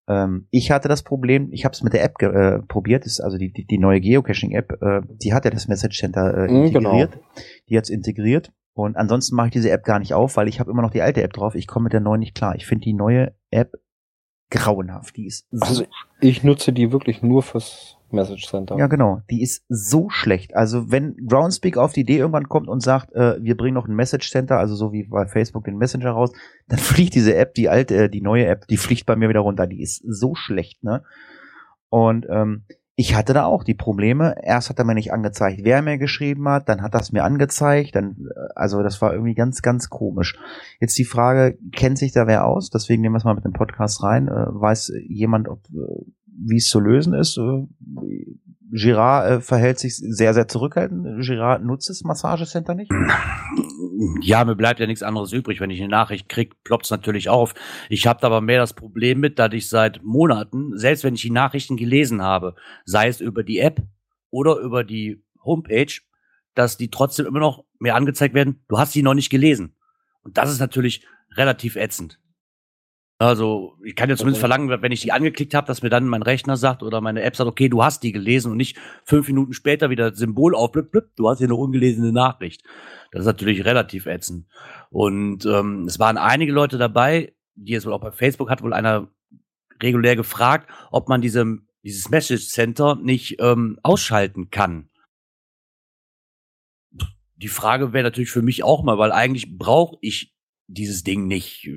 S2: ähm, ich hatte das Problem, ich habe es mit der App äh, probiert, ist also die, die, die neue Geocaching-App, äh, die hat ja das Message Center äh,
S3: Mhm,
S2: integriert. Die hat's integriert. Und ansonsten mache ich diese App gar nicht auf, weil ich habe immer noch die alte App drauf. Ich komme mit der neuen nicht klar. Ich finde die neue App grauenhaft. Die ist so
S3: Also ich nutze die wirklich nur fürs Message Center.
S2: ja, genau. Die ist so schlecht. Also wenn Groundspeak auf die Idee irgendwann kommt und sagt, äh, wir bringen noch ein Message Center, also so wie bei Facebook den Messenger raus, dann fliegt diese App, die alte, äh, die neue App, die fliegt bei mir wieder runter. Die ist so schlecht, ne? Und ähm, ich hatte da auch die Probleme. Erst hat er mir nicht angezeigt, wer mir geschrieben hat, dann hat das mir angezeigt, dann, äh, also das war irgendwie ganz, ganz komisch. Jetzt die Frage, kennt sich da wer aus? Deswegen nehmen wir es mal mit dem Podcast rein. Äh, weiß jemand, ob, äh, wie es zu lösen ist? Äh, Girard äh, verhält sich sehr, sehr zurückhaltend. Girard nutzt das Massagecenter nicht.
S4: Ja, mir bleibt ja nichts anderes übrig. Wenn ich eine Nachricht krieg, ploppt's natürlich auf. Ich habe aber mehr das Problem mit, dass ich seit Monaten, selbst wenn ich die Nachrichten gelesen habe, sei es über die App oder über die Homepage, dass die trotzdem immer noch mir angezeigt werden, du hast sie noch nicht gelesen. Und das ist natürlich relativ ätzend. Also, ich kann ja zumindest verlangen, wenn ich die angeklickt habe, dass mir dann mein Rechner sagt oder meine App sagt, okay, du hast die gelesen und nicht fünf Minuten später wieder das Symbol auf, blip, blip, du hast hier eine ungelesene Nachricht. Das ist natürlich relativ ätzend. Und ähm, es waren einige Leute dabei, die es wohl auch bei Facebook hat wohl einer regulär gefragt, ob man diese, dieses Message Center nicht ähm, ausschalten kann. Die Frage wäre natürlich für mich auch mal, weil eigentlich brauche ich dieses Ding nicht.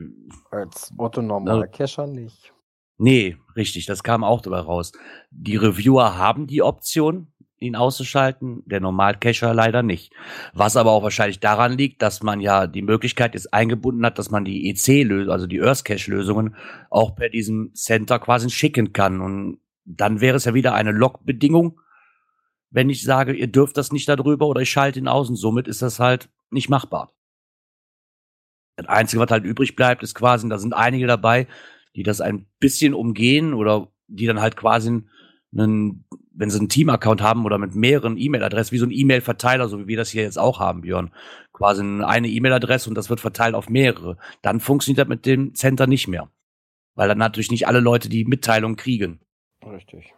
S3: Als Otto normaler
S4: Also-
S3: Cacher nicht.
S4: Nee, richtig, das kam auch dabei raus. Die Reviewer haben die Option, ihn auszuschalten, der Normal-Cacher leider nicht. Was aber auch wahrscheinlich daran liegt, dass man ja die Möglichkeit jetzt eingebunden hat, dass man die EC-Lösung, also die Earth-Cache-Lösungen, auch per diesem Center quasi schicken kann. Und dann wäre es ja wieder eine Log-Bedingung, wenn ich sage, ihr dürft das nicht darüber oder ich schalte ihn aus und somit ist das halt nicht machbar. Das Einzige, was halt übrig bleibt, ist quasi, da sind einige dabei, die das ein bisschen umgehen oder die dann halt quasi einen, wenn sie einen Team-Account haben oder mit mehreren E-Mail-Adressen, wie so ein E-Mail-Verteiler, so wie wir das hier jetzt auch haben, Björn. Quasi eine E-Mail-Adresse und das wird verteilt auf mehrere. Dann funktioniert das mit dem Center nicht mehr. Weil dann natürlich nicht alle Leute die Mitteilung kriegen.
S3: Richtig.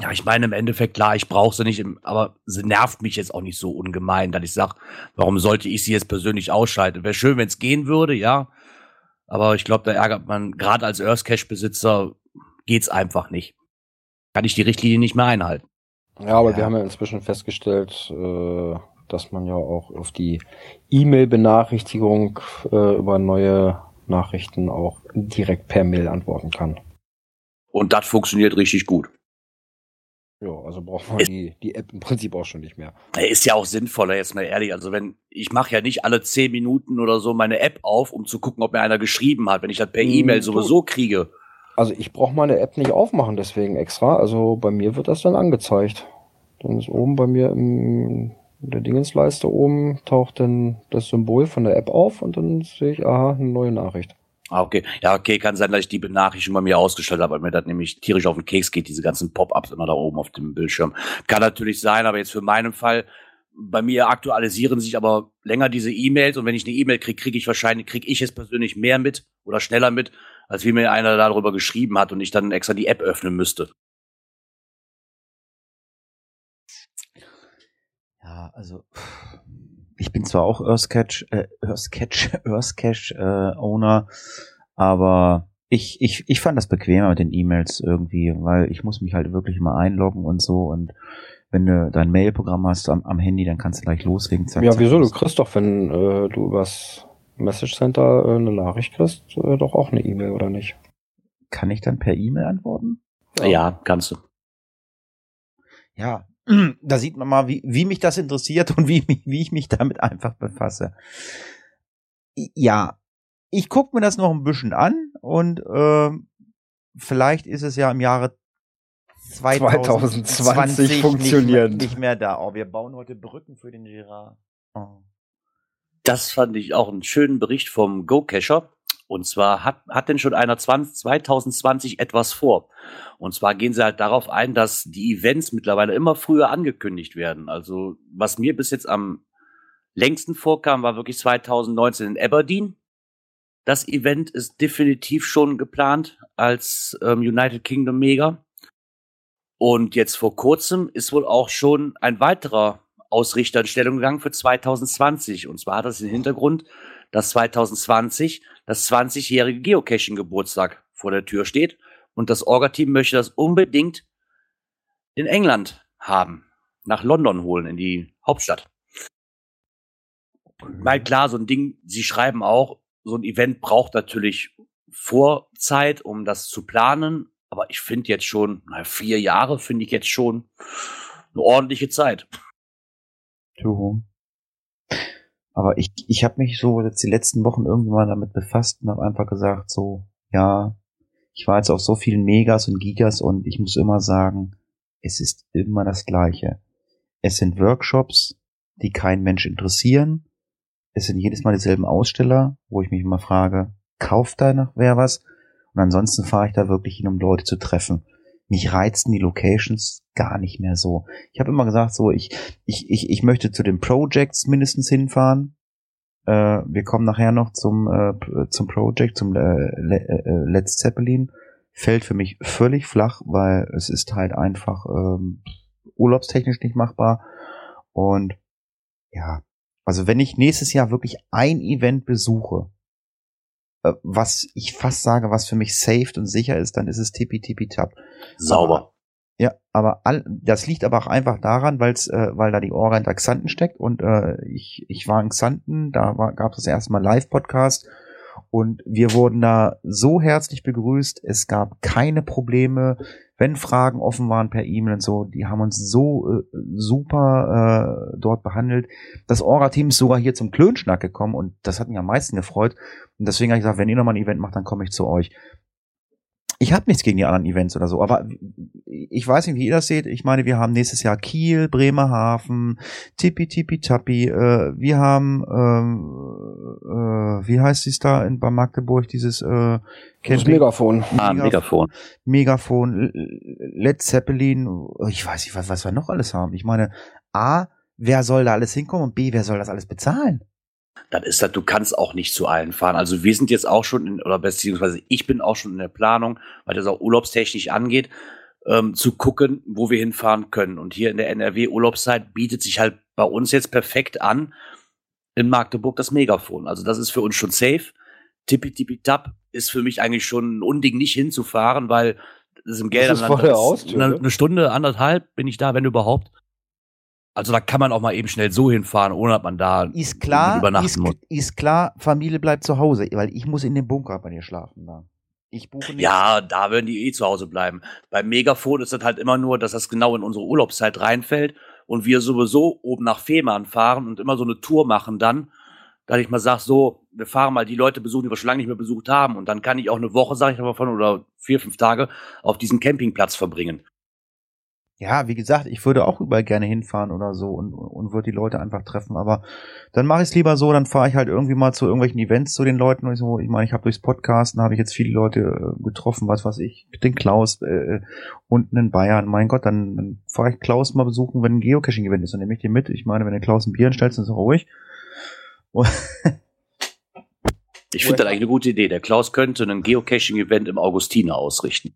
S4: Ja, ich meine im Endeffekt, klar, ich brauche sie nicht, aber sie nervt mich jetzt auch nicht so ungemein, dass ich sage, warum sollte ich sie jetzt persönlich ausschalten? Wäre schön, wenn es gehen würde, ja. Aber ich glaube, da ärgert man, gerade als Earth Cache-Besitzer, geht's einfach nicht. Kann ich die Richtlinie nicht mehr einhalten.
S3: Ja, aber
S2: Ja.
S3: wir haben ja inzwischen festgestellt, äh, dass man ja auch auf die E-Mail-Benachrichtigung äh, über neue Nachrichten auch direkt per Mail antworten kann.
S4: Und das funktioniert richtig gut.
S3: Ja, also braucht man die, die App im Prinzip auch schon nicht mehr.
S4: Er Ist ja auch sinnvoller, jetzt mal ehrlich. Also wenn, ich mache ja nicht alle zehn Minuten oder so meine App auf, um zu gucken, ob mir einer geschrieben hat, wenn ich das per
S3: Hm,
S4: E-Mail sowieso kriege.
S3: Also ich brauche meine App nicht aufmachen, deswegen extra. Also bei mir wird das dann angezeigt. Dann ist oben bei mir im, in der Dingensleiste oben taucht dann das Symbol von der App auf und dann sehe ich, aha, eine neue Nachricht.
S4: Ah, okay. Ja, okay, kann sein, dass ich die Benachrichtigung bei mir ausgestellt habe, weil mir das nämlich tierisch auf den Keks geht, diese ganzen Pop-ups immer da oben auf dem Bildschirm. Kann natürlich sein, aber jetzt für meinen Fall, bei mir aktualisieren sich aber länger diese E-Mails und wenn ich eine E-Mail kriege, kriege ich wahrscheinlich, kriege ich es persönlich mehr mit oder schneller mit, als wie mir einer darüber geschrieben hat und ich dann extra die App öffnen müsste.
S2: Ja, also ich bin zwar auch Earthcatch, äh, Earthcatch, Earthcache äh, Owner, aber ich, ich, ich fand das bequemer mit den E-Mails irgendwie, weil ich muss mich halt wirklich mal einloggen und so und wenn du dein Mailprogramm hast am, am Handy, dann kannst du gleich loslegen. Zack,
S3: Ja, wieso? Du kriegst doch, wenn äh, du übers Message Center äh, eine Nachricht kriegst, äh, doch auch eine E-Mail, oder nicht?
S2: Kann ich dann per E-Mail antworten?
S4: Ja, kannst du.
S2: Ja, da sieht man mal, wie, wie mich das interessiert und wie, wie ich mich damit einfach befasse. Ja, ich gucke mir das noch ein bisschen an und ähm, vielleicht ist es ja im Jahre 2020
S3: 2020 funktionieren.
S2: Nicht mehr, nicht mehr da. Oh, wir bauen heute Brücken für den Girard. Oh.
S4: Das fand ich auch einen schönen Bericht vom Go-Cacher. Und zwar hat, hat denn schon einer 20, 2020 etwas vor. Und zwar gehen sie halt darauf ein, dass die Events mittlerweile immer früher angekündigt werden. Also was mir bis jetzt am längsten vorkam, war wirklich 2019 in Aberdeen. Das Event ist definitiv schon geplant als ähm, United Kingdom Mega. Und jetzt vor kurzem ist wohl auch schon ein weiterer Ausrichter in Stellung gegangen für 2020. Und zwar hat das den Hintergrund, dass 2020 das 20-jährige Geocaching-Geburtstag vor der Tür steht. Und das Orga-Team möchte das unbedingt in England haben. Nach London holen, in die Hauptstadt. Weil klar, so ein Ding, sie schreiben auch, so ein Event braucht natürlich Vorzeit, um das zu planen. Aber ich finde jetzt schon, na, vier Jahre finde ich jetzt schon eine ordentliche Zeit.
S2: Juhu. Aber ich, ich habe mich so jetzt die letzten Wochen irgendwann damit befasst und habe einfach gesagt, so, ja, ich war jetzt auf so vielen Megas und Gigas und ich muss immer sagen, es ist immer das Gleiche. Es sind Workshops, die kein Mensch interessieren. Es sind jedes Mal dieselben Aussteller, wo ich mich immer frage, kauft da noch wer was? Und ansonsten fahre ich da wirklich hin, um Leute zu treffen. Mich reizen die Locations gar nicht mehr so. Ich habe immer gesagt, so, ich, ich, ich, ich möchte zu den Projects mindestens hinfahren. Äh, wir kommen nachher noch zum, äh, zum Project, zum äh, Le äh, Let's Zeppelin. Fällt für mich völlig flach, weil es ist halt einfach ähm, urlaubstechnisch nicht machbar. Und ja, also wenn ich nächstes Jahr wirklich ein Event besuche, äh, was ich fast sage, was für mich safe und sicher ist, dann ist es Tippi Tippi Tap.
S4: Sauber.
S2: Ja, aber all, das liegt aber auch einfach daran, weil's, äh, weil da die Orga hinter Xanten steckt und äh, ich, ich war in Xanten, da gab es das erste Mal Live-Podcast und wir wurden da so herzlich begrüßt, es gab keine Probleme, wenn Fragen offen waren per E-Mail und so, die haben uns so äh, super äh, dort behandelt. Das Orga-Team ist sogar hier zum Klönschnack gekommen und das hat mich am meisten gefreut und deswegen habe ich gesagt, wenn ihr nochmal ein Event macht, dann komme ich zu euch Ich habe nichts gegen die anderen Events oder so, aber ich weiß nicht, wie ihr das seht. Ich meine, wir haben nächstes Jahr Kiel, Bremerhaven, Tippi Tippi Tappi. Äh, wir haben, ähm, äh, wie heißt es da in, bei Magdeburg, dieses äh,
S3: Das Megafon.
S4: Ah, Megafon.
S2: Megafon, Led Zeppelin. Ich weiß nicht, was, was wir noch alles haben. Ich meine, A, wer soll da alles hinkommen und B, wer soll das alles bezahlen?
S4: Dann ist das, du kannst auch nicht zu allen fahren. Also wir sind jetzt auch schon, in, oder beziehungsweise ich bin auch schon in der Planung, weil das auch urlaubstechnisch angeht, ähm, zu gucken, wo wir hinfahren können. Und hier in der NRW-Urlaubszeit bietet sich halt bei uns jetzt perfekt an, in Magdeburg das Megafon. Also das ist für uns schon safe. Tippi Tippi Tap ist für mich eigentlich schon ein Unding, nicht hinzufahren, weil das ist im
S3: Das ist
S4: Gelderland
S3: vor der Haustür,
S4: eine,
S3: ne?
S4: eine Stunde, anderthalb bin ich da, wenn überhaupt. Also da kann man auch mal eben schnell so hinfahren, ohne dass man da
S2: Ist klar,
S4: übernachten
S2: ist,
S4: muss.
S2: ist klar, Familie bleibt zu Hause, weil ich muss in dem Bunker bei dir schlafen. Da. Ich buche nicht.
S4: Ja, da werden die eh zu Hause bleiben. Beim Megafon ist das halt immer nur, dass das genau in unsere Urlaubszeit reinfällt und wir sowieso oben nach Fehmarn fahren und immer so eine Tour machen dann, dass ich mal sag, so, wir fahren mal die Leute besuchen, die wir schon lange nicht mehr besucht haben und dann kann ich auch eine Woche, sage ich aber von, oder vier, fünf Tage auf diesem Campingplatz verbringen.
S2: Ja, wie gesagt, ich würde auch überall gerne hinfahren oder so und, und würde die Leute einfach treffen. Aber dann mache ich es lieber so, dann fahre ich halt irgendwie mal zu irgendwelchen Events zu den Leuten. Und so. Ich meine, ich habe durchs Podcasten habe ich jetzt viele Leute äh, getroffen, was weiß ich, den Klaus äh, unten in Bayern. Mein Gott, dann, dann fahre ich Klaus mal besuchen, wenn ein Geocaching-Event ist. Dann nehme ich den mit. Ich meine, wenn der Klaus ein Bier hinstellt, ist er ruhig. Und
S4: Ich finde das eigentlich eine gute Idee. Der Klaus könnte ein Geocaching-Event im Augustiner ausrichten.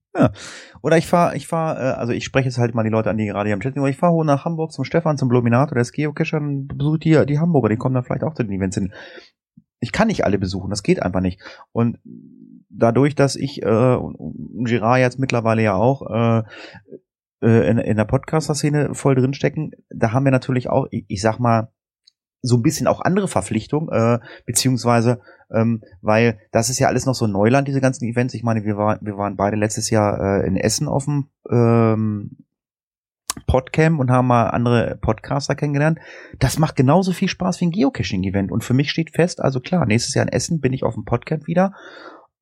S2: Oder ich fahre, ich fahre, äh, also ich spreche jetzt halt mal die Leute an, die gerade hier am Chat sind, aber ich fahre hoch nach Hamburg zum Stefan, zum Bluminator, der ist Geocacher, dann besuche ich die, Hamburger, die kommen dann vielleicht auch zu den Events hin. Ich kann nicht alle besuchen, das geht einfach nicht. Und dadurch, dass ich äh, und- und Girard jetzt mittlerweile ja auch äh, äh, in, in der Podcaster-Szene voll drinstecken, da haben wir natürlich auch, ich, ich sag mal, so ein bisschen auch andere Verpflichtungen, äh, beziehungsweise, ähm, weil das ist ja alles noch so Neuland, diese ganzen Events. Ich meine, wir, war, wir waren beide letztes Jahr äh, in Essen auf dem ähm, Podcamp und haben mal andere Podcaster kennengelernt. Das macht genauso viel Spaß wie ein Geocaching-Event. Und für mich steht fest, also klar, nächstes Jahr in Essen bin ich auf dem Podcamp wieder.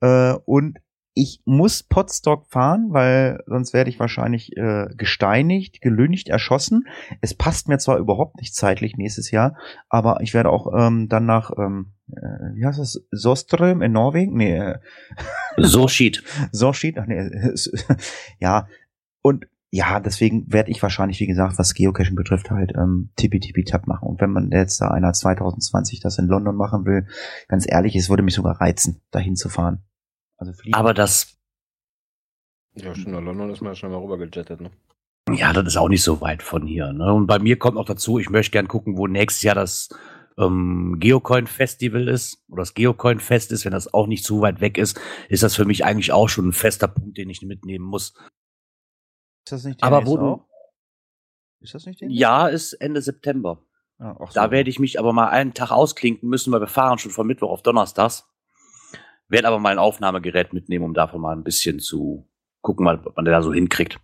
S2: Äh, und ich muss Podstock fahren, weil sonst werde ich wahrscheinlich äh, gesteinigt, gelüncht, erschossen. Es passt mir zwar überhaupt nicht zeitlich nächstes Jahr, aber ich werde auch ähm, dann nach, ähm, äh, wie heißt das, Soström in Norwegen? Nee, äh,
S4: So schied.
S2: Sorschied, ach nee, ja, und ja, deswegen werde ich wahrscheinlich, wie gesagt, was Geocaching betrifft, halt ähm, tippi tippi tap machen. Und wenn man jetzt da einer 2020 das in London machen will, ganz ehrlich, es würde mich sogar reizen, dahin zu fahren. Also fliegen.
S4: Aber das,
S3: Ja, schon nach London ist man ja schon mal rübergejettet, ne?
S4: ja, das ist auch nicht so weit von hier. Ne? Und bei mir kommt noch dazu, ich möchte gern gucken, wo nächstes Jahr das ähm, Geocoin-Festival ist oder das Geocoin-Fest ist. Wenn das auch nicht zu weit weg ist, ist das für mich eigentlich auch schon ein fester Punkt, den ich mitnehmen muss.
S2: ist das nicht
S4: aber
S2: demnächst
S4: wo du-?
S2: Ist das nicht den?
S4: Ja, ist Ende September.
S2: Ah, ach so.
S4: Da werde ich mich aber mal einen Tag ausklinken müssen, weil wir fahren schon von Mittwoch auf Donnerstags. Werde aber mal ein Aufnahmegerät mitnehmen, um davon mal ein bisschen zu gucken, was man da so hinkriegt.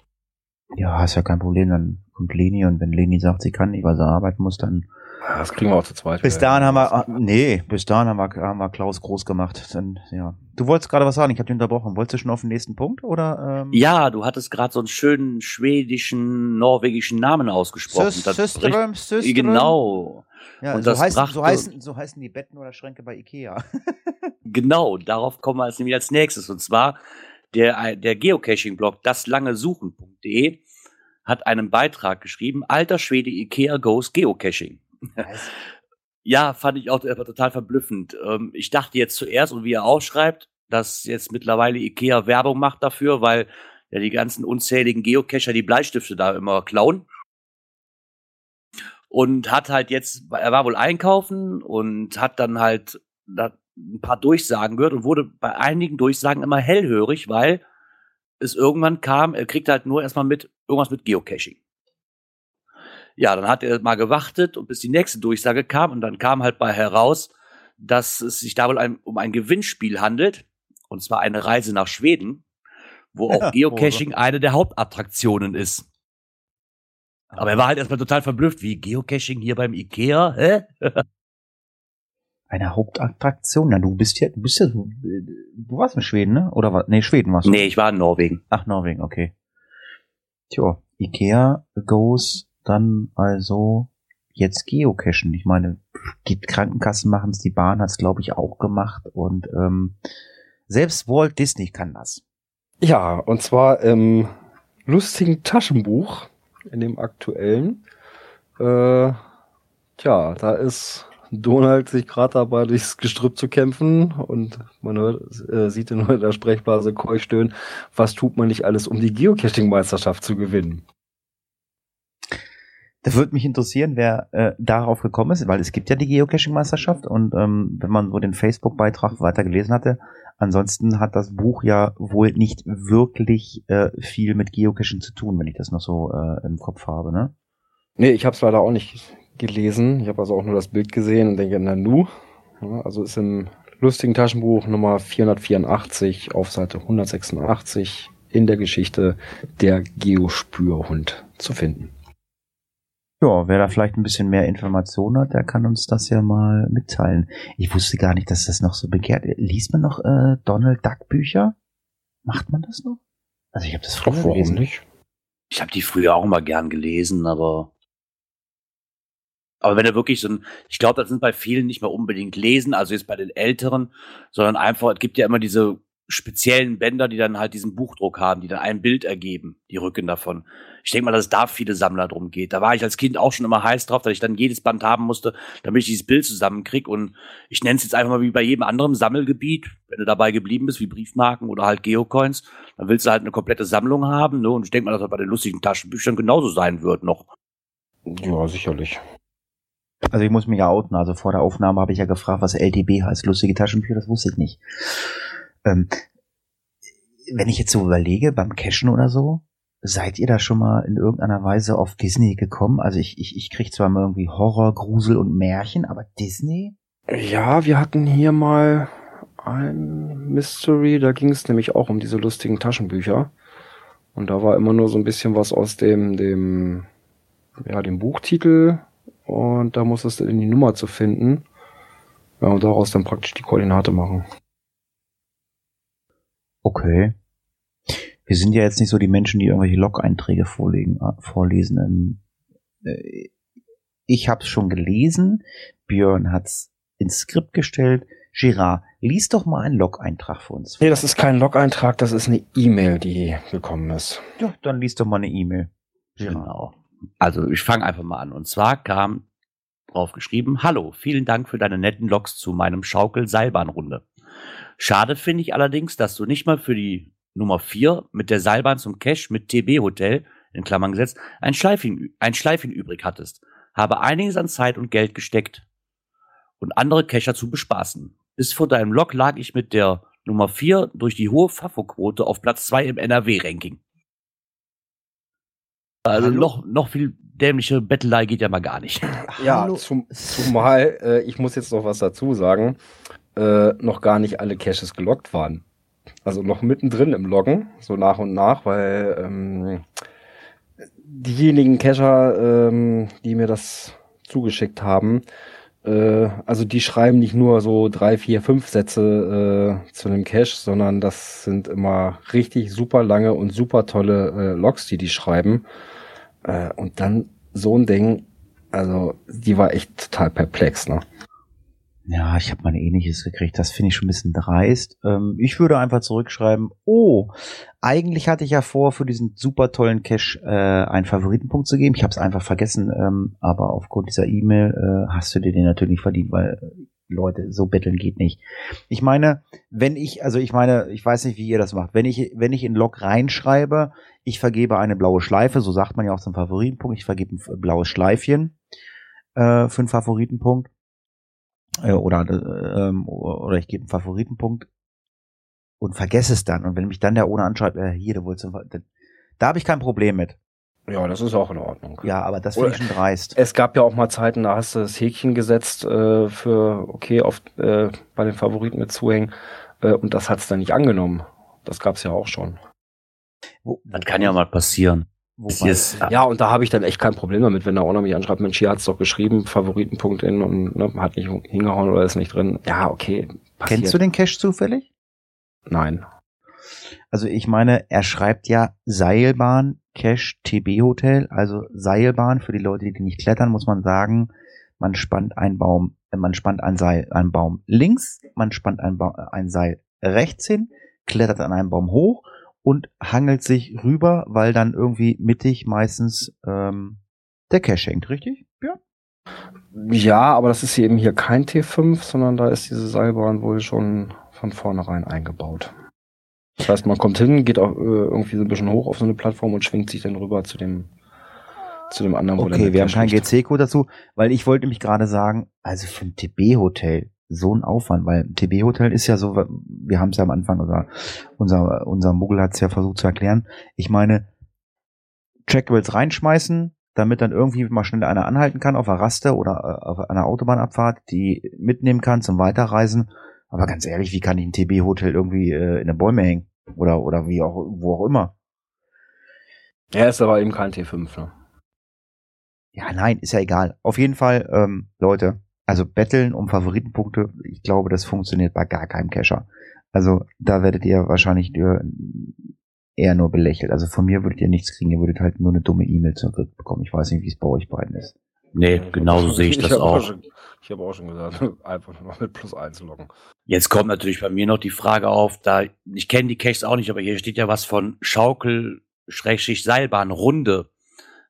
S2: Ja, ist ja kein Problem. Dann kommt Leni und wenn Leni sagt, sie kann nicht, weil sie arbeiten muss, dann.
S3: Das kriegen wir auch zu zweit.
S2: Bis dahin haben wir, ah, nee, bis dahin haben wir, haben wir Klaus groß gemacht. Dann, ja. Du wolltest gerade was sagen, ich habe dich unterbrochen. Wolltest du schon auf den nächsten Punkt oder? Ähm,
S4: Ja, du hattest gerade so einen schönen schwedischen, norwegischen Namen ausgesprochen. Bricht-
S2: Söström.
S4: Genau,
S2: Ja,
S4: Und
S2: so,
S4: das
S2: heißen,
S4: brachte-
S2: so, heißen, so heißen die Betten oder Schränke bei Ikea.
S4: genau. Darauf kommen wir jetzt nämlich als nächstes. Und zwar der, der Geocaching-Blog daslangesuchen.de hat einen Beitrag geschrieben, alter Schwede Ikea goes Geocaching. Ja, fand ich auch total verblüffend. Ähm, ich dachte jetzt zuerst, und wie er auch schreibt, dass jetzt mittlerweile Ikea Werbung macht dafür, weil ja die ganzen unzähligen Geocacher die Bleistifte da immer klauen. Und hat halt jetzt, er war wohl einkaufen und hat dann halt ein paar Durchsagen gehört und wurde bei einigen Durchsagen immer hellhörig, weil es irgendwann kam, er kriegt halt nur erstmal mit, irgendwas mit Geocaching. Ja, dann hat er mal gewartet und bis die nächste Durchsage kam und dann kam halt bei heraus, dass es sich da wohl um ein Gewinnspiel handelt und zwar eine Reise nach Schweden, wo auch
S2: Ja,
S4: Geocaching eine der Hauptattraktionen ist. Aber er war halt erstmal total verblüfft, wie Geocaching hier beim Ikea, hä?
S2: Eine Hauptattraktion? Na, du bist ja, du bist ja, du, du warst in Schweden, ne? Oder was? Nee, Schweden warst du.
S4: Nee, ich war in Norwegen.
S2: Ach, Norwegen, okay. Tja, Ikea goes dann also jetzt geocachen. Ich meine, die Krankenkassen machen es, die Bahn hat es, glaube ich, auch gemacht und ähm, selbst Walt Disney kann das.
S3: Ja, und zwar im lustigen Taschenbuch, in dem aktuellen. Äh, tja, da ist Donald sich gerade dabei, durchs Gestrüpp zu kämpfen und man hört, äh, sieht in der Sprechblase keuch stöhnen, was tut man nicht alles, um die Geocaching-Meisterschaft zu gewinnen?
S2: Da würde mich interessieren, wer äh, darauf gekommen ist, weil es gibt ja die Geocaching-Meisterschaft und ähm, wenn man so den Facebook-Beitrag weiter gelesen hatte, ansonsten hat das Buch ja wohl nicht wirklich äh, viel mit Geocaching zu tun, wenn ich das noch so äh, im Kopf habe, ne?
S3: Nee, ich habe es leider auch nicht gelesen. Ich habe also auch nur das Bild gesehen und denke, na nu. Ja, also ist im lustigen Taschenbuch Nummer 484 auf Seite 186 in der Geschichte der Geospürhund zu finden.
S2: Ja, wer da vielleicht ein bisschen mehr Informationen hat, der kann uns das ja mal mitteilen. Ich wusste gar nicht, dass das noch so begehrt. Liest man noch äh, Donald Duck Bücher? Macht man das noch? Also ich habe das früher
S3: warum
S2: gelesen.
S3: nicht?
S4: Ich habe die früher auch mal gern gelesen, aber aber wenn er wirklich so ein, ich glaube, das sind bei vielen nicht mehr unbedingt lesen, also jetzt bei den Älteren, sondern einfach, es gibt ja immer diese speziellen Bänder, die dann halt diesen Buchdruck haben, die dann ein Bild ergeben, die Rücken davon. Ich denke mal, dass es da viele Sammler drum geht. Da war ich als Kind auch schon immer heiß drauf, dass ich dann jedes Band haben musste, damit ich dieses Bild zusammenkrieg. Und ich nenne es jetzt einfach mal wie bei jedem anderen Sammelgebiet. Wenn du dabei geblieben bist, wie Briefmarken oder halt Geocoins, dann willst du halt eine komplette Sammlung haben. Ne? Und ich denke mal, dass das bei den lustigen Taschenbüchern genauso sein wird noch.
S3: Ja, sicherlich.
S2: Also ich muss mich ja outen. Also vor der Aufnahme habe ich ja gefragt, was LTB heißt. Lustige Taschenbücher, das wusste ich nicht. Ähm, wenn ich jetzt so überlege, beim Cashen oder so, seid ihr da schon mal in irgendeiner Weise auf Disney gekommen? Also ich, ich, ich krieg zwar mal irgendwie Horror, Grusel und Märchen, aber Disney?
S3: Ja, wir hatten hier mal ein Mystery, da ging es nämlich auch um diese lustigen Taschenbücher. Und da war immer nur so ein bisschen was aus dem, dem, ja, dem Buchtitel. Und da musstest du in die Nummer zu finden. Ja, und daraus dann praktisch die Koordinate machen.
S2: Okay. Wir sind ja jetzt nicht so die Menschen, die irgendwelche Log-Einträge vorlegen, äh, vorlesen. Ähm, äh, ich habe es schon gelesen. Björn hat's ins Skript gestellt. Gerard, lies doch mal einen Log-Eintrag für uns.
S3: Nee, das ist kein Log-Eintrag, das ist eine E-Mail, die gekommen ist.
S2: Ja, dann lies doch mal eine E-Mail.
S4: Genau. Also ich fange einfach mal an. Und zwar kam drauf geschrieben, Hallo, vielen Dank für deine netten Logs zu meinem Schaukel-Seilbahnrunde. Schade finde ich allerdings, dass du nicht mal für die Nummer 4 mit der Seilbahn zum Cash mit TB Hotel, in Klammern gesetzt, ein Schleifchen, ein Schleifchen übrig hattest. Habe einiges an Zeit und Geld gesteckt und andere Cacher zu bespaßen. Bis vor deinem Log lag ich mit der Nummer 4 durch die hohe Fafo-Quote auf Platz 2 im NRW-Ranking. Also
S2: Hallo?
S4: noch, noch viel dämliche Bettelei geht ja mal gar nicht.
S3: Ja, zum, zumal, äh, ich muss jetzt noch was dazu sagen, äh, noch gar nicht alle Caches gelockt waren. Also noch mittendrin im Loggen, so nach und nach, weil ähm, diejenigen Cacher, ähm, die mir das zugeschickt haben, äh, also die schreiben nicht nur so drei, vier, fünf Sätze äh, zu einem Cache, sondern das sind immer richtig super lange und super tolle äh, Logs, die die schreiben. Äh, und dann so ein Ding, also die war echt total perplex, ne?
S2: Ja, ich habe mal ein ähnliches gekriegt. Das finde ich schon ein bisschen dreist. Ähm, ich würde einfach zurückschreiben, oh, eigentlich hatte ich ja vor, für diesen super tollen Cache äh, einen Favoritenpunkt zu geben. Ich habe es einfach vergessen, ähm, aber aufgrund dieser E-Mail äh, hast du dir den natürlich verdient, weil äh, Leute, so betteln geht nicht. Ich meine, wenn ich, also ich meine, ich weiß nicht, wie ihr das macht. Wenn ich, wenn ich in Log reinschreibe, ich vergebe eine blaue Schleife, so sagt man ja auch zum Favoritenpunkt, ich vergebe ein blaues Schleifchen äh, für einen Favoritenpunkt äh, oder äh, ähm, oder ich gebe einen Favoritenpunkt und vergesse es dann und wenn mich dann der ohne anschreibt, äh, hier, du wolltest, dann, da habe ich kein Problem mit.
S3: Ja, das ist auch in Ordnung.
S2: Ja, aber das finde ich schon dreist.
S3: Es gab ja auch mal Zeiten, da hast du das Häkchen gesetzt äh, für, okay, auf, äh, bei den Favoriten mit zuhängen äh, und das hat's dann nicht angenommen. Das gab's ja auch schon.
S4: Das kann ja mal passieren.
S2: Wobei,
S4: Yes.
S3: Ja, und da habe ich dann echt kein Problem damit, wenn der Owner mich anschreibt, Mensch, hier hat's doch geschrieben, Favoritenpunkt in und ne, hat nicht hingehauen oder ist nicht drin. Ja, okay. Passiert.
S2: kennst du den Cache zufällig?
S3: Nein.
S2: Also ich meine, er schreibt ja Seilbahn, Cache, TB Hotel, also Seilbahn. Für die Leute, die nicht klettern, muss man sagen, man spannt einen Baum, äh, man spannt ein Seil, einen Baum links, man spannt ein, ba ein Seil rechts hin, klettert an einem Baum hoch und hangelt sich rüber, weil dann irgendwie mittig meistens ähm, der Cache hängt, richtig? Ja.
S3: Ja, aber das ist hier eben hier kein T5, sondern da ist diese Seilbahn wohl schon von vornherein eingebaut. Das heißt, man kommt hin, geht auch äh, irgendwie so ein bisschen hoch auf so eine Plattform und schwingt sich dann rüber zu dem zu dem anderen.
S2: Okay, wir haben keinen. GC-Code dazu, weil ich wollte nämlich gerade sagen, also für ein TB-Hotel so ein Aufwand, weil ein TB-Hotel ist ja so, wir haben es ja am Anfang, unser, unser, unser Muggel hat es ja versucht zu erklären. Ich meine, Trackables reinschmeißen, damit dann irgendwie mal schnell einer anhalten kann auf einer Raste oder äh, auf einer Autobahnabfahrt, die mitnehmen kann zum Weiterreisen. Aber ganz ehrlich, wie kann ich ein TB-Hotel irgendwie äh, in den Bäume hängen? Oder, oder wie auch, wo auch immer.
S3: Ja, ist aber eben kein T5, ne?
S2: Ja, nein, ist ja egal. Auf jeden Fall, ähm, Leute, also betteln um Favoritenpunkte, ich glaube, das funktioniert bei gar keinem Cacher. Also da werdet ihr wahrscheinlich eher nur belächelt. Also von mir würdet ihr nichts kriegen, ihr würdet halt nur eine dumme E-Mail zurückbekommen. Ich weiß nicht, wie es bei euch beiden ist.
S4: Nee, genauso sehe ich das auch.
S3: schon, ich habe auch schon gesagt, einfach nur mit plus eins loggen.
S4: Jetzt kommt natürlich bei mir noch die Frage auf, da ich kenne die Caches auch nicht, aber hier steht ja was von Schaukel Schrägstrich Seilbahn Runde.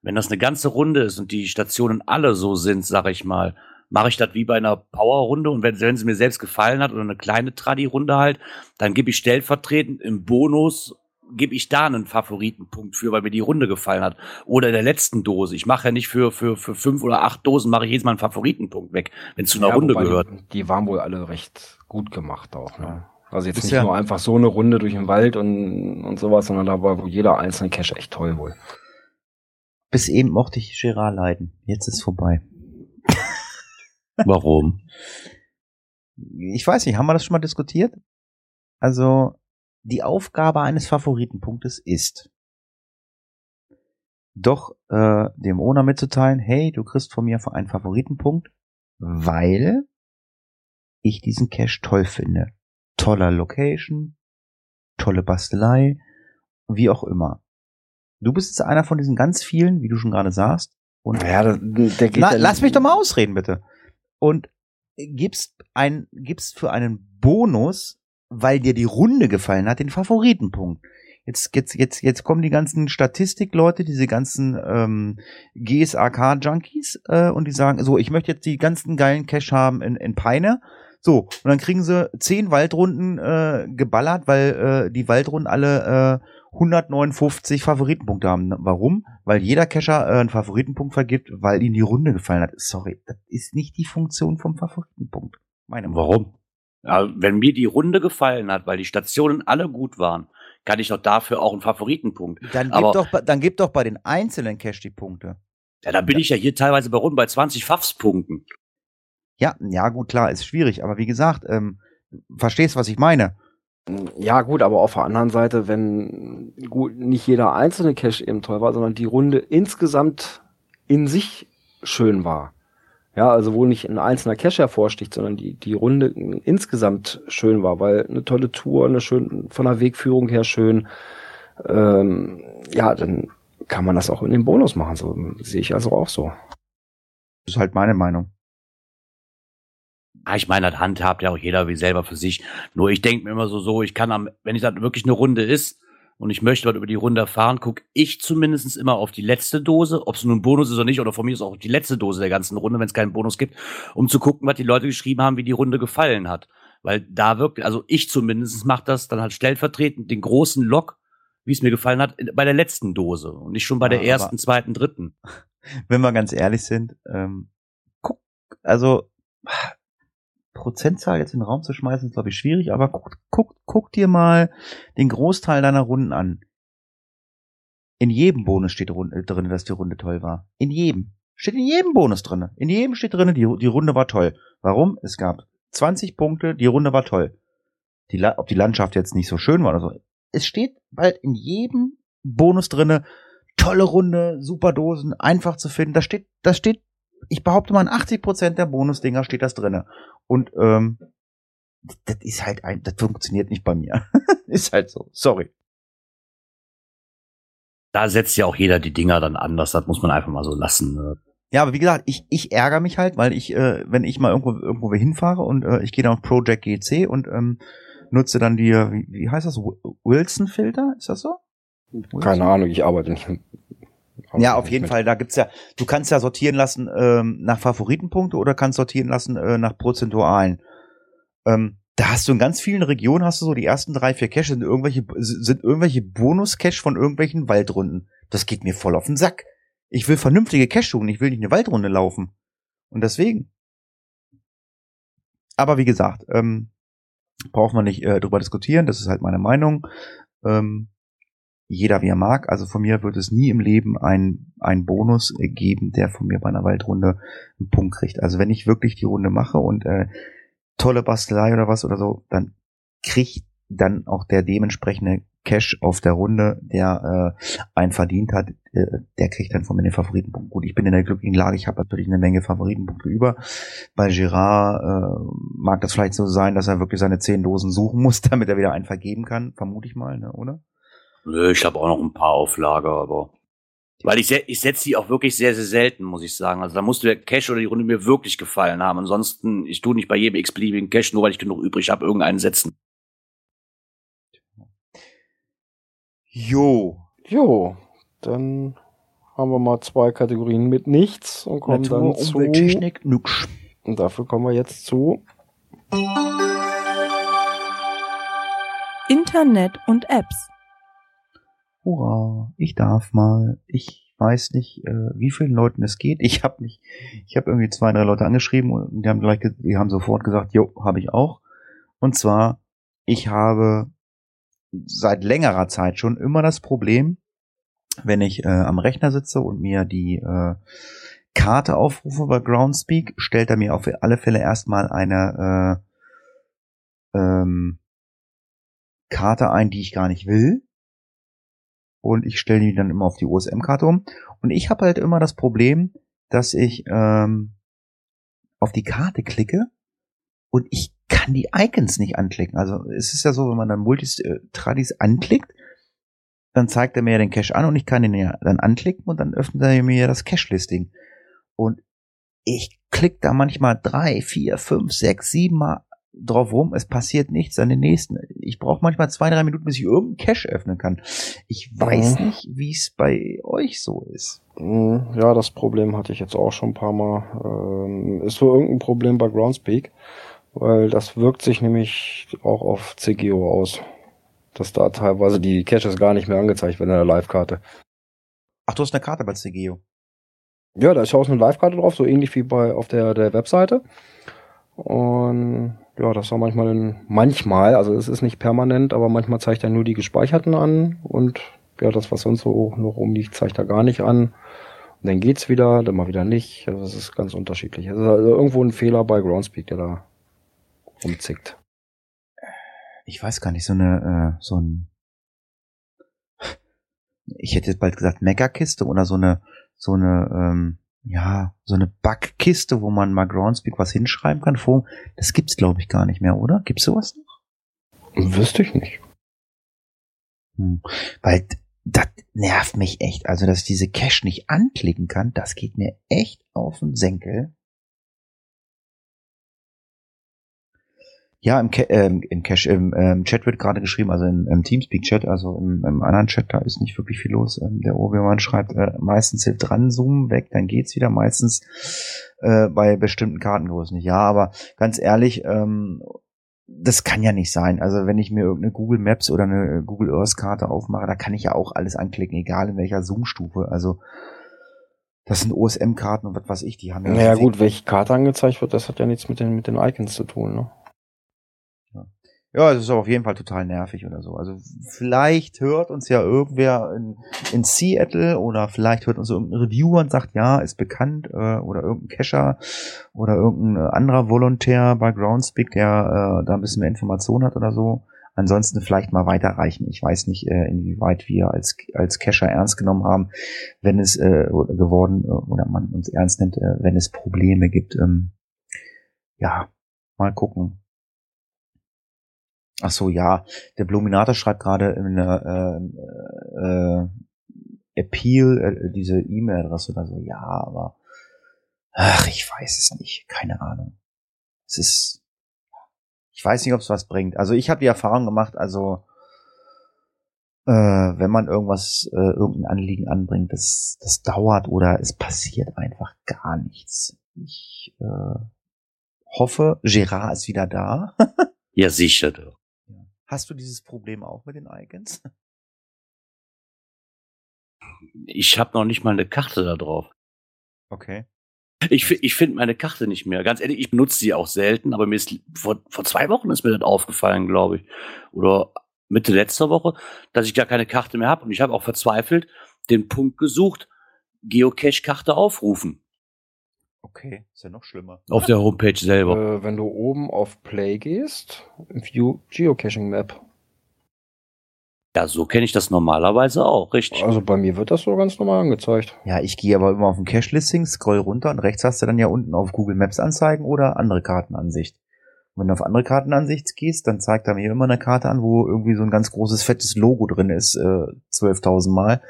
S4: Wenn das eine ganze Runde ist und die Stationen alle so sind, sag ich mal, mache ich das wie bei einer Powerrunde und wenn, wenn sie mir selbst gefallen hat oder eine kleine Tradi-Runde halt, dann gebe ich stellvertretend im Bonus gebe ich da einen Favoritenpunkt für, weil mir die Runde gefallen hat. Oder in der letzten Dose. Ich mache ja nicht für, für, für fünf oder acht Dosen, mache ich jedes Mal einen Favoritenpunkt weg, wenn es zu einer
S3: Ja,
S4: Runde gehört.
S3: Die, die waren wohl alle recht gut gemacht auch, ne? Also jetzt
S2: Ist
S3: nicht
S2: ja-
S3: nur einfach so eine Runde durch den Wald und, und sowas, sondern da war wohl jeder einzelne Cache echt toll wohl.
S2: Bis eben mochte ich Gerard leiden. Jetzt ist vorbei.
S4: Warum?
S2: Ich weiß nicht, haben wir das schon mal diskutiert? Also, die Aufgabe eines Favoritenpunktes ist, doch äh, dem Owner mitzuteilen, hey, du kriegst von mir einen Favoritenpunkt, weil ich diesen Cache toll finde. Toller Location, tolle Bastelei, wie auch immer. Du bist jetzt einer von diesen ganz vielen, wie du schon gerade sagst, und
S3: Ja, der, der geht
S2: na,
S3: ja
S2: lass mich doch mal ausreden, bitte. Und gibst ein, gibst für einen Bonus, weil dir die Runde gefallen hat, den Favoritenpunkt. Jetzt, jetzt, jetzt, jetzt kommen die ganzen Statistikleute, diese ganzen ähm, GSAK-Junkies, äh, und die sagen, so, ich möchte jetzt die ganzen geilen Cash haben in, in Peine. So, und dann kriegen sie zehn Waldrunden äh, geballert, weil äh, die Waldrunden alle äh, 159 Favoritenpunkte haben. Warum? Weil jeder Cacher äh, einen Favoritenpunkt vergibt, weil ihm die Runde gefallen hat. Sorry, das ist nicht die Funktion vom Favoritenpunkt. Meine Meinung.
S4: Warum? Ja, wenn mir die Runde gefallen hat, weil die Stationen alle gut waren, kann ich doch dafür auch einen Favoritenpunkt.
S2: Dann gib,
S4: Aber-
S2: doch, bei- dann gib doch bei den einzelnen Cache die Punkte.
S4: Ja, da bin ich ja hier teilweise bei Runden bei 20 Fafs-Punkten.
S2: Ja, ja, gut, klar, ist schwierig. Aber wie gesagt, ähm, verstehst, was ich meine?
S3: Ja, gut, aber auf der anderen Seite, wenn gut, nicht jeder einzelne Cache eben toll war, sondern die Runde insgesamt in sich schön war. Ja, also wo nicht ein einzelner Cache hervorsticht, sondern die, die Runde insgesamt schön war, weil eine tolle Tour, eine schön, von der Wegführung her schön, ähm, ja, dann kann man das auch in den Bonus machen, so sehe ich also auch so.
S2: Das ist halt meine Meinung.
S4: Ah, ich meine, das handhabt ja auch jeder wie selber für sich. Nur ich denke mir immer so, so, ich kann am, wenn ich das wirklich eine Runde ist und ich möchte was über die Runde erfahren, gucke ich zumindest immer auf die letzte Dose, ob es nun ein Bonus ist oder nicht, oder von mir ist auch die letzte Dose der ganzen Runde, wenn es keinen Bonus gibt, um zu gucken, was die Leute geschrieben haben, wie die Runde gefallen hat. Weil da wirklich, also ich zumindest mache das dann halt stellvertretend den großen Log, wie es mir gefallen hat, bei der letzten Dose und nicht schon bei
S2: Ja,
S4: der ersten, zweiten, dritten.
S2: Wenn wir ganz ehrlich sind, ähm, guck, also Prozentzahl jetzt in den Raum zu schmeißen, ist, glaube ich, schwierig, aber guck, guck, guck dir mal den Großteil deiner Runden an. In jedem Bonus steht äh, drin, dass die Runde toll war. In jedem. Steht in jedem Bonus drin. In jedem steht drin, die, die Runde war toll. Warum? Es gab 20 Punkte, die Runde war toll. Die, ob die Landschaft jetzt nicht so schön war oder so. Es steht bald in jedem Bonus drinne, tolle Runde, super Dosen, einfach zu finden. Da steht, da steht, ich behaupte mal, in 80 Prozent der Bonusdinger steht das drinne. Und ähm, das ist halt ein, das funktioniert nicht bei mir. ist halt so. Sorry.
S4: Da setzt ja auch jeder die Dinger dann anders. Das muss man einfach mal so lassen. Ne?
S2: Ja, aber wie gesagt, ich, ich ärgere mich halt, weil ich, äh, wenn ich mal irgendwo, irgendwo hinfahre und äh, ich gehe dann auf Project GC und ähm, nutze dann die, wie, wie heißt das, Wilson-Filter? Ist das so?
S3: Keine Ahnung, ich arbeite nicht.
S2: Ja, auf jeden mit. Fall. Da gibt's ja, du kannst ja sortieren lassen ähm, nach Favoritenpunkte oder kannst sortieren lassen äh, nach Prozentualen. Ähm, da hast du in ganz vielen Regionen hast du so die ersten drei, vier Caches sind irgendwelche, sind irgendwelche Bonus-Cache von irgendwelchen Waldrunden. Das geht mir voll auf den Sack. Ich will vernünftige Cache-Touren, ich will nicht eine Waldrunde laufen. Und deswegen. Aber wie gesagt, ähm, braucht man nicht äh, drüber diskutieren, das ist halt meine Meinung. Ähm, jeder wie er mag. Also von mir wird es nie im Leben ein, ein Bonus geben, der von mir bei einer Waldrunde einen Punkt kriegt. Also wenn ich wirklich die Runde mache und äh, tolle Bastelei oder was oder so, dann kriegt dann auch der dementsprechende Cash auf der Runde, der äh, einen verdient hat, äh, der kriegt dann von mir den Favoritenpunkt. Gut, ich bin in der glücklichen Lage, ich habe natürlich eine Menge Favoritenpunkte über. Bei Girard äh, mag das vielleicht so sein, dass er wirklich seine zehn Dosen suchen muss, damit er wieder einen vergeben kann, vermute ich mal, ne, oder?
S4: Nö, ich habe auch noch ein paar Auflager, aber weil ich, ich setze die auch wirklich sehr, sehr selten, muss ich sagen. Also da musst du der Cash oder die Runde mir wirklich gefallen haben. Ansonsten, ich tue nicht bei jedem x-beliebigen Cash, nur weil ich genug übrig habe, irgendeinen setzen.
S3: Jo. Jo, dann haben wir mal zwei Kategorien mit nichts und kommen Natur, dann zu
S2: Umwelttechnik, nix.
S3: Und dafür kommen wir jetzt zu
S6: Internet und Apps.
S2: Hurra, ich darf mal. Ich weiß nicht, äh, wie vielen Leuten es geht. Ich habe mich, ich habe irgendwie zwei, drei Leute angeschrieben und die haben gleich, die haben sofort gesagt, jo, habe ich auch. Und zwar, ich habe seit längerer Zeit schon immer das Problem, wenn ich äh, am Rechner sitze und mir die äh, Karte aufrufe bei Groundspeak, stellt er mir auf alle Fälle erstmal eine äh, ähm, Karte ein, die ich gar nicht will und ich stelle die dann immer auf die OSM-Karte um. Und ich habe halt immer das Problem, dass ich ähm, auf die Karte klicke und ich kann die Icons nicht anklicken. Also es ist ja so, wenn man dann Multistradis anklickt, dann zeigt er mir den Cache an und ich kann den ja dann anklicken und dann öffnet er mir das Cache-Listing. Und ich klicke da manchmal drei, vier, fünf, sechs, sieben Mal drauf rum, es passiert nichts an den nächsten. Ich brauche manchmal zwei, drei Minuten, bis ich irgendeinen Cache öffnen kann. Ich weiß mhm. nicht, wie es bei euch so ist.
S3: Mhm. Ja, das Problem hatte ich jetzt auch schon ein paar Mal. Ähm, ist so irgendein Problem bei Groundspeak, weil das wirkt sich nämlich auch auf CGO aus. Dass da teilweise die Caches gar nicht mehr angezeigt werden in der Live-Karte.
S2: Ach, du hast eine Karte bei CGO?
S3: Ja, da ist auch eine Live-Karte drauf, so ähnlich wie bei auf der, der Webseite. Und ja, das war manchmal, in, manchmal, also es ist nicht permanent, aber manchmal zeigt er nur die gespeicherten an und ja, das, was sonst so noch rumliegt, zeigt er gar nicht an. Und dann geht's wieder, dann mal wieder nicht. Also es ist ganz unterschiedlich. Also, also irgendwo ein Fehler bei Groundspeak, der da rumzickt.
S2: Ich weiß gar nicht, so eine, äh, so ein, ich hätte jetzt bald gesagt Meckerkiste oder so eine, so eine, ähm, ja, so eine Backkiste, wo man mal Groundspeak was hinschreiben kann. Vor, das gibt's glaube ich gar nicht mehr, oder? Gibt's sowas noch?
S3: Wüsste ich nicht.
S2: Hm. Weil das nervt mich echt. Also, dass ich diese Cache nicht anklicken kann, das geht mir echt auf den Senkel. Ja, im, Ca ähm, im Cache, im ähm, Chat wird gerade geschrieben, also im, im Teamspeak-Chat, also im, im, anderen Chat, da ist nicht wirklich viel los. Ähm, der Obi-Wan schreibt, äh, meistens hilft dran zoomen weg, dann geht's wieder, meistens äh, bei bestimmten Kartengrößen nicht. Ja, aber ganz ehrlich, ähm, das kann ja nicht sein. Also wenn ich mir irgendeine Google Maps oder eine Google Earth Karte aufmache, da kann ich ja auch alles anklicken, egal in welcher Zoom-Stufe. Also das sind OSM-Karten und was weiß ich, die haben
S3: ja. Naja gut, welche Karte angezeigt wird, das hat ja nichts mit den, mit den Icons zu tun, ne?
S2: Ja, es ist auf jeden Fall total nervig oder so. Also vielleicht hört uns ja irgendwer in, in Seattle oder vielleicht hört uns irgendein Reviewer und sagt, ja, ist bekannt äh, oder irgendein Cacher oder irgendein anderer Volontär bei Groundspeak, der äh, da ein bisschen mehr Information hat oder so. ansonsten vielleicht mal weiterreichen. Ich weiß nicht, äh, inwieweit wir als, als Cacher ernst genommen haben, wenn es äh, geworden äh, oder man uns ernst nimmt, äh, wenn es Probleme gibt. Ähm, ja, mal gucken. Ach so, ja, der Bluminator schreibt gerade in einer äh, äh, Appeal äh, diese E-Mail-Adresse oder so. Ja, aber ach, ich weiß es nicht, keine Ahnung. Es ist, ich weiß nicht, ob es was bringt. Also ich habe die Erfahrung gemacht, also äh, wenn man irgendwas, äh, irgendein Anliegen anbringt, das, das dauert oder es passiert einfach gar nichts. Ich äh, hoffe, Gerard ist wieder da.
S4: Ja, sicher. doch.
S2: Hast du dieses Problem auch mit den Icons?
S4: Ich habe noch nicht mal eine Karte da drauf.
S2: Okay.
S4: Ich, ich finde meine Karte nicht mehr. Ganz ehrlich, ich benutze sie auch selten, aber mir ist vor, vor zwei Wochen ist mir das aufgefallen, glaube ich. Oder Mitte letzter Woche, dass ich gar keine Karte mehr habe. Und ich habe auch verzweifelt den Punkt gesucht, Geocache-Karte aufrufen.
S2: Okay, ist ja noch schlimmer.
S4: Auf der Homepage selber.
S3: Äh, wenn du oben auf Play gehst, View Geocaching Map.
S4: Ja, so kenne ich das normalerweise auch, richtig.
S3: Also bei mir wird das so ganz normal angezeigt.
S2: Ja, ich gehe aber immer auf den Cache-Listing, scroll runter und rechts hast du dann ja unten auf Google Maps Anzeigen oder andere Kartenansicht. Und wenn du auf andere Kartenansicht gehst, dann zeigt er mir immer eine Karte an, wo irgendwie so ein ganz großes fettes Logo drin ist, äh, 12.000 Mal.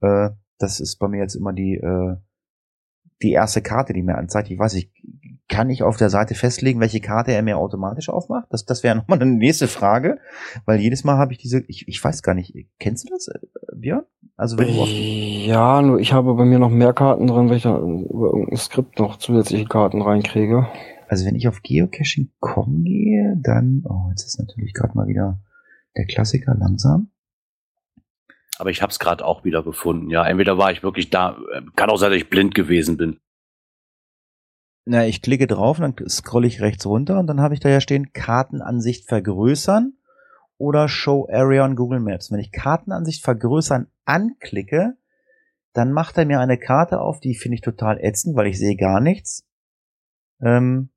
S2: Äh, das ist bei mir jetzt immer die, äh, die erste Karte, die mir anzeigt. Ich weiß nicht, kann ich auf der Seite festlegen, welche Karte er mir automatisch aufmacht? Das, das wäre nochmal eine nächste Frage, weil jedes Mal habe ich diese, ich, ich weiß gar nicht, kennst du das, äh, Björn? Also wenn
S3: Ja, nur ich habe bei mir noch mehr Karten drin, weil ich da über irgendein Skript noch zusätzliche Karten reinkriege.
S2: Also wenn ich auf geocaching.com gehe, dann, oh, jetzt ist natürlich gerade mal wieder der Klassiker langsam.
S4: Aber ich habe es gerade auch wieder gefunden. Ja, entweder war ich wirklich da, kann auch sein, dass ich blind gewesen bin.
S2: Na, ich klicke drauf, dann scrolle ich rechts runter und dann habe ich da ja stehen Kartenansicht vergrößern oder Show Area on Google Maps. Wenn ich Kartenansicht vergrößern anklicke, dann macht er mir eine Karte auf, die finde ich total ätzend, weil ich sehe gar nichts. Ähm,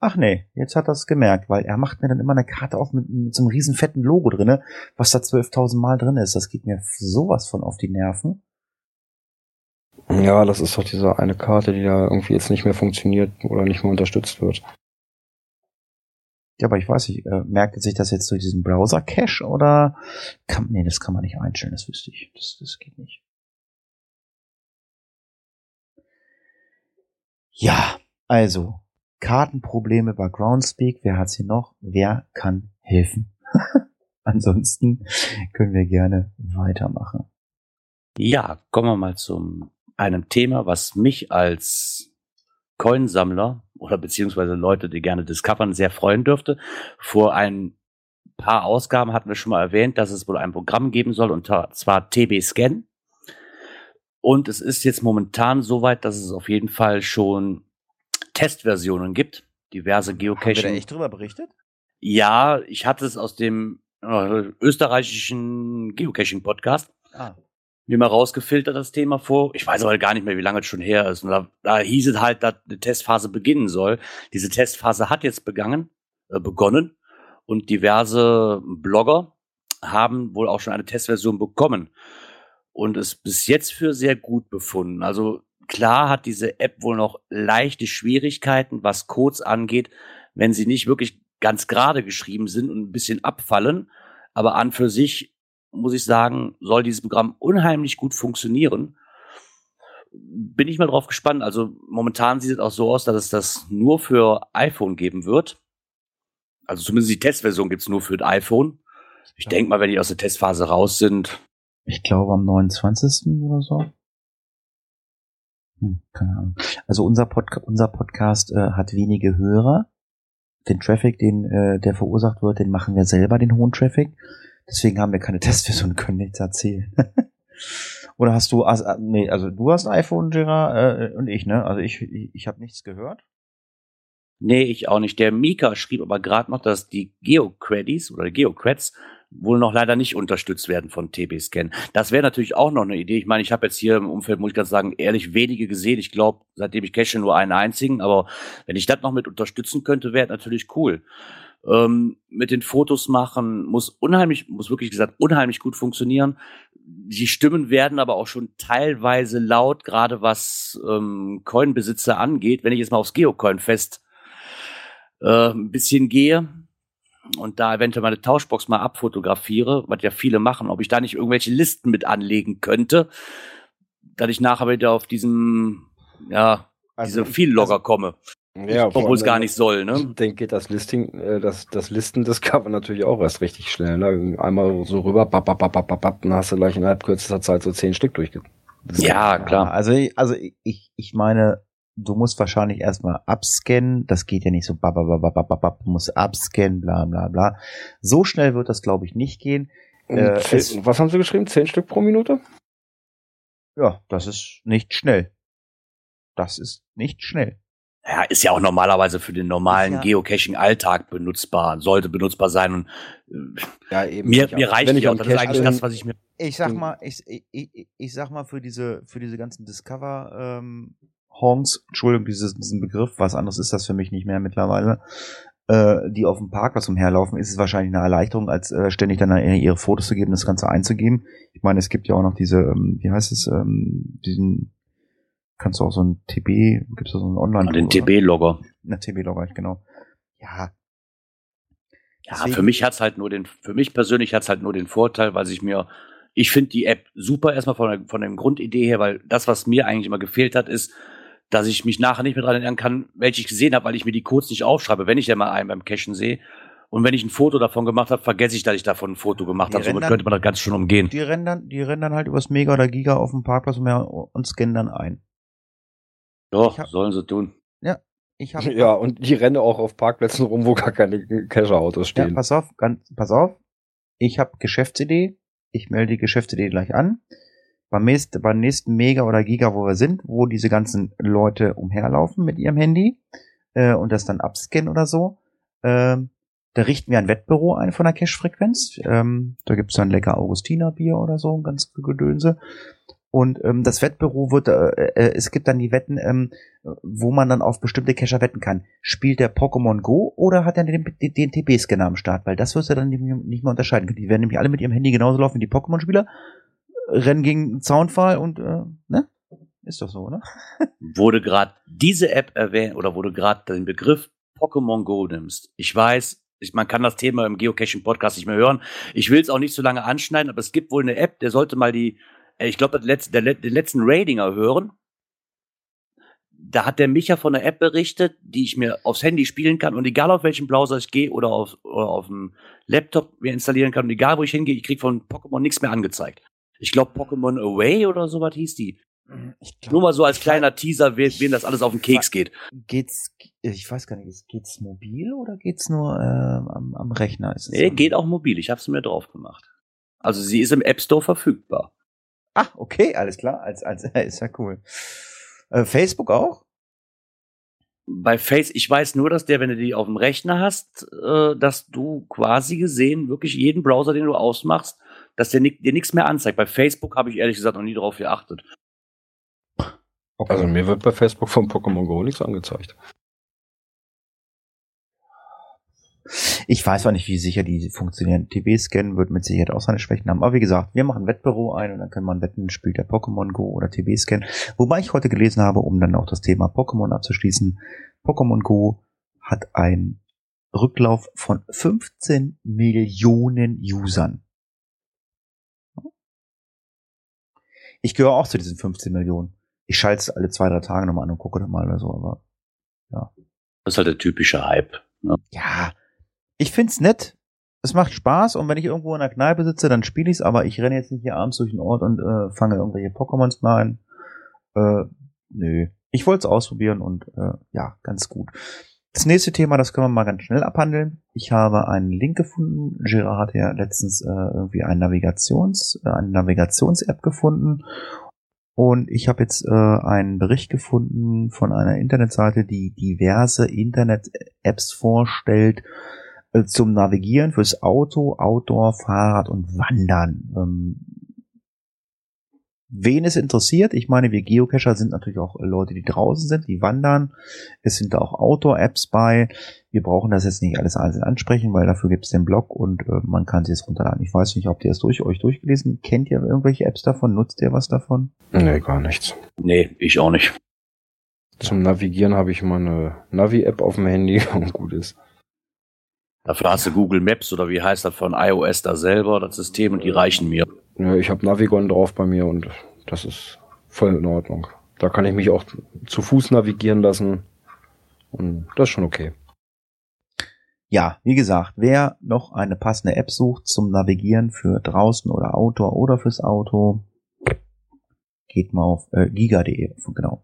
S2: ach nee, jetzt hat er es gemerkt, weil er macht mir dann immer eine Karte auf mit, mit so einem riesen fetten Logo drinne, was da 12.000 Mal drin ist. Das geht mir sowas von auf die Nerven.
S3: Ja, das ist doch diese eine Karte, die da irgendwie jetzt nicht mehr funktioniert oder nicht mehr unterstützt wird.
S2: Ja, aber ich weiß nicht, äh, merkt sich das jetzt durch diesen Browser-Cache oder kann, nee, das kann man nicht einstellen, das wüsste ich. Das, das geht nicht. Ja, also, Kartenprobleme bei Groundspeak, wer hat sie noch? Wer kann helfen? Ansonsten können wir gerne weitermachen.
S4: Ja, kommen wir mal zum einem Thema, was mich als Coinsammler oder beziehungsweise Leute, die gerne discovern, sehr freuen dürfte. Vor ein paar Ausgaben hatten wir schon mal erwähnt, dass es wohl ein Programm geben soll, und zwar TB Scan. Und es ist jetzt momentan soweit, dass es auf jeden Fall schon Testversionen gibt. Diverse
S2: Haben wir
S4: Geocaching.
S2: echt drüber berichtet?
S4: Ja, ich hatte es aus dem äh, österreichischen Geocaching-Podcast
S2: Ah,
S4: mir mal rausgefiltert, das Thema vor. Ich weiß aber gar nicht mehr, wie lange es schon her ist. Und da, da hieß es halt, dass eine Testphase beginnen soll. Diese Testphase hat jetzt begangen, äh, begonnen und diverse Blogger haben wohl auch schon eine Testversion bekommen und es bis jetzt für sehr gut befunden. Also klar hat diese App wohl noch leichte Schwierigkeiten, was Codes angeht, wenn sie nicht wirklich ganz gerade geschrieben sind und ein bisschen abfallen. Aber an für sich muss ich sagen, soll dieses Programm unheimlich gut funktionieren. Bin ich mal drauf gespannt. Also momentan sieht es auch so aus, dass es das nur für iPhone geben wird. Also zumindest die Testversion gibt es nur für das iPhone. Ich denke mal, wenn die aus der Testphase raus sind,
S2: Ich glaube am 29. oder so. Hm, keine Ahnung. Also unser, Podca unser Podcast äh, hat wenige Hörer. Den Traffic, den äh, der verursacht wird, den machen wir selber, den hohen Traffic. Deswegen haben wir keine Testversion können nichts erzählen. Oder hast du, also, äh, nee, also du hast iPhone, Gerard, äh, und ich, ne? Also ich, ich, ich habe nichts gehört.
S4: Nee, ich auch nicht. Der Mika schrieb aber gerade noch, dass die Geocredits oder Geocreds wohl noch leider nicht unterstützt werden von TB-Scan. Das wäre natürlich auch noch eine Idee. Ich meine, ich habe jetzt hier im Umfeld, muss ich ganz sagen, ehrlich wenige gesehen. Ich glaube, seitdem ich cache nur einen einzigen. Aber wenn ich das noch mit unterstützen könnte, wäre natürlich cool. ähm, mit den Fotos machen, muss unheimlich, muss wirklich gesagt, unheimlich gut funktionieren. Die Stimmen werden aber auch schon teilweise laut, gerade was ähm, Coinbesitzer angeht. Wenn ich jetzt mal aufs Geocoin-Fest äh, ein bisschen gehe und da eventuell meine Tauschbox mal abfotografiere, was ja viele machen, ob ich da nicht irgendwelche Listen mit anlegen könnte, dass ich nachher wieder auf diesem, ja,
S2: Also
S4: diese Viel-Logger
S2: also-
S4: komme.
S3: Ja,
S4: Obwohl es gar nicht soll, ne?
S3: Ich denke, das Listing, äh, das, das Listen-Discover natürlich auch erst richtig schnell. Ne? Einmal so rüber, bap, bap, bap, bap, bap, dann hast du gleich innerhalb kürzester Zeit so zehn Stück durchge.
S4: Ja, klar.
S2: Also, ich- also ich, ich meine, du musst wahrscheinlich erstmal abscannen. Das geht ja nicht so, du musst abscannen, bla, bla, bla. So schnell wird das, glaube ich, nicht gehen.
S3: Und
S2: Äh,
S3: zehn, was haben sie geschrieben? Zehn Stück pro Minute?
S2: Ja, das ist nicht schnell. Das ist nicht schnell.
S4: Ja, ist ja auch normalerweise für den normalen
S2: Ja.
S4: Geocaching-Alltag benutzbar, sollte benutzbar sein. Und äh,
S3: Ja, eben.
S4: mir, mir reicht
S3: wenn ich
S4: ja auch. Das ist eigentlich
S3: bin-
S4: das, was ich mir.
S2: Ich sag
S3: Ding.
S2: mal, ich, ich, ich, ich sag mal für diese, für diese ganzen Discover ähm, Honks, Entschuldigung, dieses, diesen Begriff, was anderes ist das für mich nicht mehr mittlerweile, äh, die auf dem Parkplatz umherlaufen, ist es wahrscheinlich eine Erleichterung, als äh, ständig dann ihre Fotos zu geben, das Ganze einzugeben. Ich meine, es gibt ja auch noch diese, ähm, wie heißt es, ähm, diesen, kannst du auch so ein TB, gibt's da so einen online
S4: Den TB-Logger.
S2: Na, TB-Logger, genau. Ja.
S4: Ja, für mich hat's halt nur den, für mich persönlich hat's halt nur den Vorteil, weil ich mir, ich finde die App super erstmal von der, von der Grundidee her, weil das, was mir eigentlich immer gefehlt hat, ist, dass ich mich nachher nicht mehr dran erinnern kann, welche ich gesehen habe, weil ich mir die Codes nicht aufschreibe, wenn ich ja mal einen beim Cachen sehe. Und wenn ich ein Foto davon gemacht habe, vergesse ich, dass ich davon ein Foto gemacht habe. Somit
S2: rendern-
S4: könnte man das ganz schön umgehen.
S2: Die rennen dann, die rennen dann halt übers Mega oder Giga auf dem Parkplatz und scannen dann ein.
S4: Doch,
S2: hab-
S4: sollen sie tun.
S2: Ich habe
S3: Ja, und die rennen auch auf Parkplätzen rum, wo gar keine Cacher-Autos
S2: Ja,
S3: stehen.
S2: pass auf, ganz, pass auf. Ich habe Geschäftsidee. Ich melde die Geschäftsidee gleich an. Beim nächsten, beim nächsten Mega oder Giga, wo wir sind, wo diese ganzen Leute umherlaufen mit ihrem Handy äh, und das dann abscannen oder so, ähm, da richten wir ein Wettbüro ein von der Cash-Frequenz. Ähm, da gibt's dann lecker Augustiner-Bier oder so, ganz Gedönse. Und ähm, das Wettbüro wird, äh, äh, es gibt dann die Wetten, ähm, wo man dann auf bestimmte Cacher wetten kann. Spielt der Pokémon Go oder hat er den, den, den TB-Scanner am Start? Weil das wirst du dann nicht mehr- nicht mehr unterscheiden können. Die werden nämlich alle mit ihrem Handy genauso laufen wie die Pokémon-Spieler, rennen gegen einen Zaunpfahl und, äh, ne? Ist doch so, oder?
S4: Wurde gerade diese App erwähnt oder wurde gerade den Begriff Pokémon Go nimmst. Ich weiß, ich, man kann das Thema im Geocaching-Podcast nicht mehr hören. Ich will es auch nicht so lange anschneiden, aber es gibt wohl eine App, der sollte mal die, äh, ich glaube, der, den letzten Ratinger hören. Da hat der Micha von der App berichtet, die ich mir aufs Handy spielen kann und egal auf welchen Browser ich gehe oder auf, oder auf dem Laptop mir installieren kann und egal wo ich hingehe, ich krieg von Pokémon nichts mehr angezeigt. Ich glaube Pokémon Away oder sowas hieß die.
S2: Ich glaub,
S4: Nur mal so als kleiner Teaser, we- wem das alles auf den Keks geht.
S2: Geht's, ich weiß gar nicht, geht's mobil oder geht's nur ähm, am, am Rechner? Ist es
S4: Nee,
S2: am-
S4: geht auch mobil. Ich habe es mir drauf gemacht. Also sie ist im App Store verfügbar.
S2: Ah, okay, alles klar. Als, als, ist ja cool. Äh, Facebook auch?
S4: Bei Face, ich weiß nur, dass der, wenn du die auf dem Rechner hast, äh, dass du quasi gesehen wirklich jeden Browser, den du ausmachst, dass der dir nichts mehr anzeigt. Bei Facebook habe ich ehrlich gesagt noch nie drauf geachtet.
S2: Okay.
S3: Also mir wird bei Facebook von Pokémon Go nichts angezeigt.
S2: Ich weiß zwar nicht, wie sicher die funktionieren. TB-Scan wird mit Sicherheit auch seine Schwächen haben. Aber wie gesagt, wir machen ein Wettbüro ein und dann kann man wetten, spielt der Pokémon Go oder TB-Scan. Wobei ich heute gelesen habe, um dann auch das Thema Pokémon abzuschließen, Pokémon Go hat einen Rücklauf von 15 Millionen Usern. Ich gehöre auch zu diesen 15 Millionen. Ich schalte es alle zwei, drei Tage nochmal an und gucke dann mal oder so, aber
S4: Das ist halt der typische Hype. Ne?
S2: ja, ich find's nett. Es macht Spaß und wenn ich irgendwo in der Kneipe sitze, dann spiele ich's, aber ich renne jetzt nicht hier abends durch den Ort und äh, fange irgendwelche Pokémons mal ein. Äh, nö. Ich wollte es ausprobieren und äh, ja, ganz gut. Das nächste Thema, das können wir mal ganz schnell abhandeln. Ich habe einen Link gefunden. Gerard hat ja letztens äh, irgendwie ein Navigations, äh, eine Navigations-App gefunden. Und ich habe jetzt äh, einen Bericht gefunden von einer Internetseite, die diverse Internet-Apps vorstellt äh, zum Navigieren fürs Auto, Outdoor, Fahrrad und Wandern. Ähm, wen es interessiert, ich meine, wir Geocacher sind natürlich auch Leute, die draußen sind, die wandern. Es sind da auch Outdoor-Apps bei. Wir brauchen das jetzt nicht alles einzeln ansprechen, weil dafür gibt es den Blog und äh, man kann sie jetzt runterladen. Ich weiß nicht, ob ihr es durch euch durchgelesen. Kennt ihr irgendwelche Apps davon? Nutzt ihr was davon?
S3: Nee, gar nichts.
S4: Nee, ich auch nicht.
S3: Zum Navigieren habe ich mal eine Navi-App auf dem Handy und gut ist.
S4: Dafür hast du Google Maps oder wie heißt das von iOS da selber, das System, und die reichen mir.
S3: Ja, ich habe Navigon drauf bei mir und das ist voll in Ordnung. Da kann ich mich auch zu Fuß navigieren lassen und das ist schon okay.
S2: Ja, wie gesagt, wer noch eine passende App sucht zum Navigieren für draußen oder Outdoor oder fürs Auto, geht mal auf äh, giga.de, genau.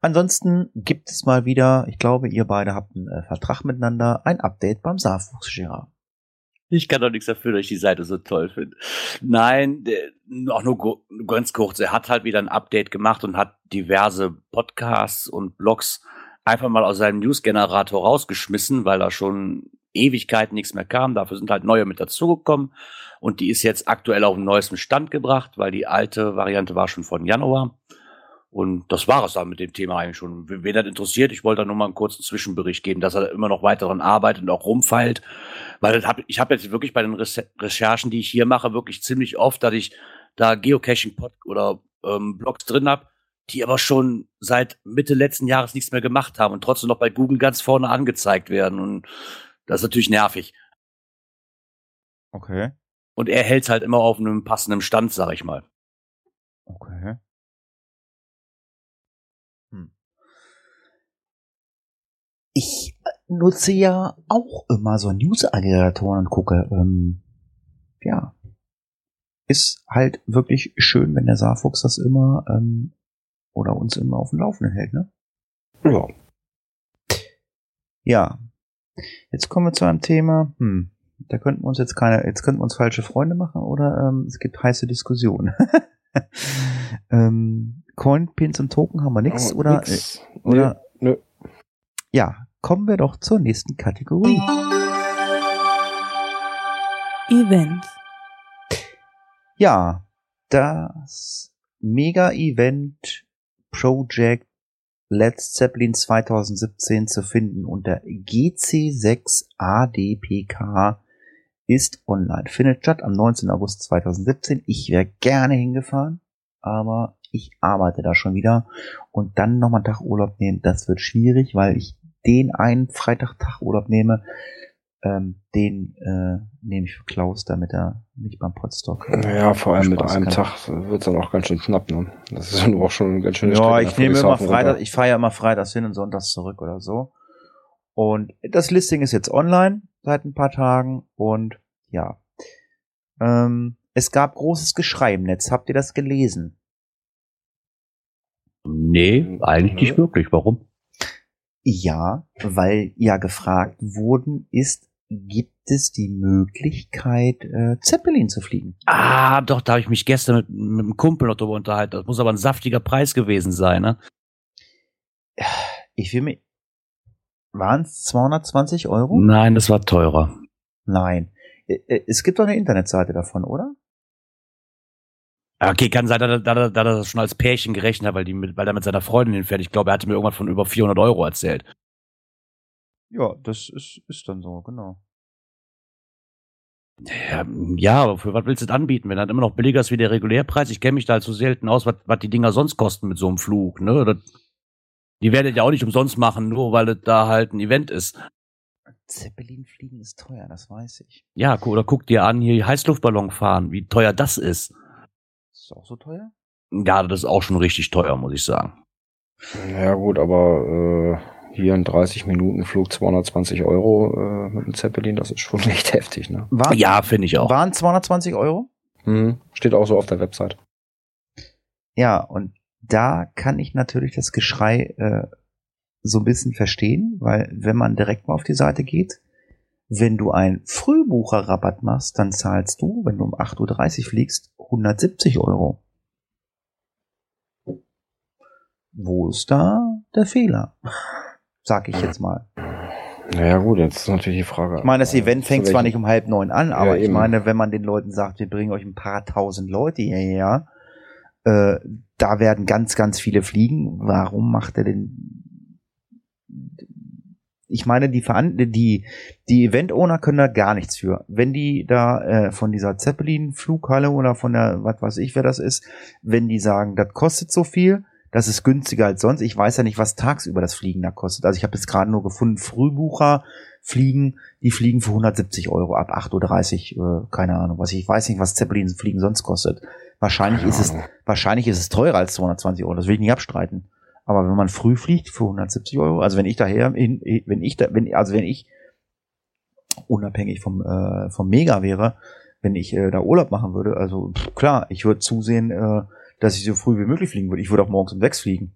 S2: Ansonsten gibt es mal wieder, ich glaube, ihr beide habt einen äh, Vertrag miteinander, ein Update beim Saarfuchs-Girard.
S4: Ich kann doch nichts dafür, dass ich die Seite so toll finde. Nein, auch nur ganz kurz. Er hat halt wieder ein Update gemacht und hat diverse Podcasts und Blogs einfach mal aus seinem News-Generator rausgeschmissen, weil da schon Ewigkeiten nichts mehr kam. Dafür sind halt neue mit dazugekommen. Und die ist jetzt aktuell auf den neuesten Stand gebracht, weil die alte Variante war schon von Januar. Und das war es dann mit dem Thema eigentlich schon. Wen das interessiert, ich wollte da nur mal einen kurzen Zwischenbericht geben, dass er immer noch weiter daran arbeitet und auch rumfeilt. Weil hab, ich habe jetzt wirklich bei den Reche- Recherchen, die ich hier mache, wirklich ziemlich oft, dass ich da Geocaching-Pod oder ähm, Blogs drin habe, die aber schon seit Mitte letzten Jahres nichts mehr gemacht haben und trotzdem noch bei Google ganz vorne angezeigt werden. Und das ist natürlich nervig.
S2: Okay.
S4: Und er hält halt immer auf einem passenden Stand, sag ich mal.
S2: Okay. Ich nutze ja auch immer so News-Aggregatoren und gucke, ähm, ja. Ist halt wirklich schön, wenn der Saarfuchs das immer ähm, oder uns immer auf dem Laufenden hält, ne?
S3: Ja.
S2: Ja. Jetzt kommen wir zu einem Thema, hm, da könnten wir uns jetzt keine, jetzt könnten wir uns falsche Freunde machen oder ähm, es gibt heiße Diskussionen. ähm, Coin, Pins und Token haben wir nix
S3: Oh,
S2: oder
S3: nix.
S2: Oder. Ja, kommen wir doch zur nächsten Kategorie.
S6: Event.
S2: Ja, das Mega-Event Project Let's Zeppelin 2017 zu finden unter GC6ADPK ist online. Findet statt am 19. August 2017. Ich wäre gerne hingefahren, aber ich arbeite da schon wieder und dann nochmal einen Tag Urlaub nehmen, das wird schwierig, weil ich den einen Freitag Tag Urlaub nehme, ähm, den äh, nehme ich für Klaus, damit er nicht beim Podstock. äh,
S3: Ja, vor allem mit einem
S2: kann.
S3: Tag wird's dann auch ganz schön knapp, ne? Das ist dann auch schon eine ganz schöne
S2: Ja,
S3: Strecke
S2: ich nehme immer Freitag,
S3: runter.
S2: ich fahre ja immer freitags hin und sonntags zurück oder so. Und das Listing ist jetzt online seit ein paar Tagen und ja. Ähm, es gab großes Geschrei im Netz. Habt ihr das gelesen?
S4: Nee, eigentlich nicht wirklich. Warum?
S2: Ja, weil ja gefragt worden ist, gibt es die Möglichkeit, äh, Zeppelin zu fliegen?
S4: Ah, doch, da habe ich mich gestern mit, mit einem Kumpel noch drüber unterhalten. Das muss aber ein saftiger Preis gewesen sein, ne?
S2: Ich will mir. Waren es 220 Euro?
S4: Nein, das war teurer.
S2: Nein. Es gibt doch eine Internetseite davon, oder?
S4: Ah, Okay, kann sein, dass er, dass er, dass er das schon als Pärchen gerechnet hat, weil, die mit, weil er mit seiner Freundin hinfährt. Ich glaube, er hatte mir irgendwas von über 400 Euro erzählt.
S2: Ja, das ist, ist dann so, genau.
S4: Ja, ja, aber für was willst du das anbieten, wenn das immer noch billiger ist wie der Regulärpreis? Ich kenne mich da halt so selten aus, was, was die Dinger sonst kosten mit so einem Flug, ne? Das, die werdet ja auch nicht umsonst machen, nur weil es da halt ein Event ist.
S2: Zeppelin fliegen ist teuer, das weiß ich.
S4: Ja, oder guck dir an, hier Heißluftballon fahren, wie teuer das ist.
S2: Ist es auch so teuer?
S4: Ja, das ist auch schon richtig teuer, muss ich sagen.
S3: Ja gut, aber äh, hier ein 30 Minuten Flug 220 Euro äh, mit dem Zeppelin, das ist schon echt heftig, ne?
S2: War,
S4: Ja, finde ich auch.
S2: Waren 220 Euro?
S3: Hm, steht auch so auf der Website.
S2: Ja, und da kann ich natürlich das Geschrei äh, so ein bisschen verstehen, weil wenn man direkt mal auf die Seite geht, wenn du einen Frühbucherrabatt machst, dann zahlst du, wenn du um 8.30 Uhr fliegst, 170 Euro. Wo ist da der Fehler? Sag ich jetzt mal.
S3: Naja gut, jetzt ist natürlich die Frage.
S2: Ich meine, das Event fängt zwar nicht um halb neun an, aber
S3: Ja,
S2: ich meine, wenn man den Leuten sagt, wir bringen euch ein paar tausend Leute hierher, Äh, da werden ganz, ganz viele fliegen. Warum macht er denn ich meine, die, Veran die, die Event-Owner können da gar nichts für. Wenn die da äh, von dieser Zeppelin-Flughalle oder von der, was weiß ich, wer das ist, wenn die sagen, das kostet so viel, das ist günstiger als sonst. Ich weiß ja nicht, was tagsüber das Fliegen da kostet. Also ich habe jetzt gerade nur gefunden, Frühbucher fliegen, die fliegen für 170 Euro ab 8.30 Uhr, äh, keine Ahnung was. Ich weiß nicht, was Zeppelin fliegen sonst kostet. Wahrscheinlich ist es, wahrscheinlich ist es teurer als 220 Euro. Das will ich nicht abstreiten. Aber wenn man früh fliegt für 170 Euro, also wenn ich daher, in, wenn ich da, wenn, also wenn ich unabhängig vom, äh, vom Mega wäre, wenn ich äh, da Urlaub machen würde, also pff, klar, ich würde zusehen, äh, dass ich so früh wie möglich fliegen würde. Ich würde auch morgens um sechs fliegen.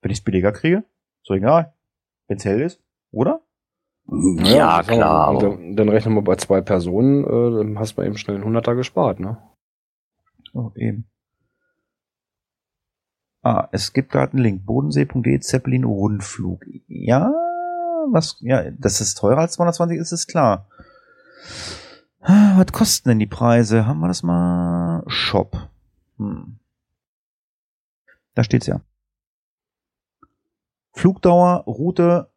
S2: Wenn ich es billiger kriege, so egal. Wenn es hell ist, oder?
S4: Ja, ja klar.
S3: Und dann, dann rechnen wir bei zwei Personen, äh, dann hast du eben schnell einen Hunderter gespart, ne?
S2: Oh, eben. Ah, es gibt gerade einen Link. Bodensee.de Zeppelin Rundflug. Ja, was, ja, das ist teurer als 220 ist, ist klar. Was kosten denn die Preise? Haben wir das mal? Shop. Hm. Da steht's ja. Flugdauer, Route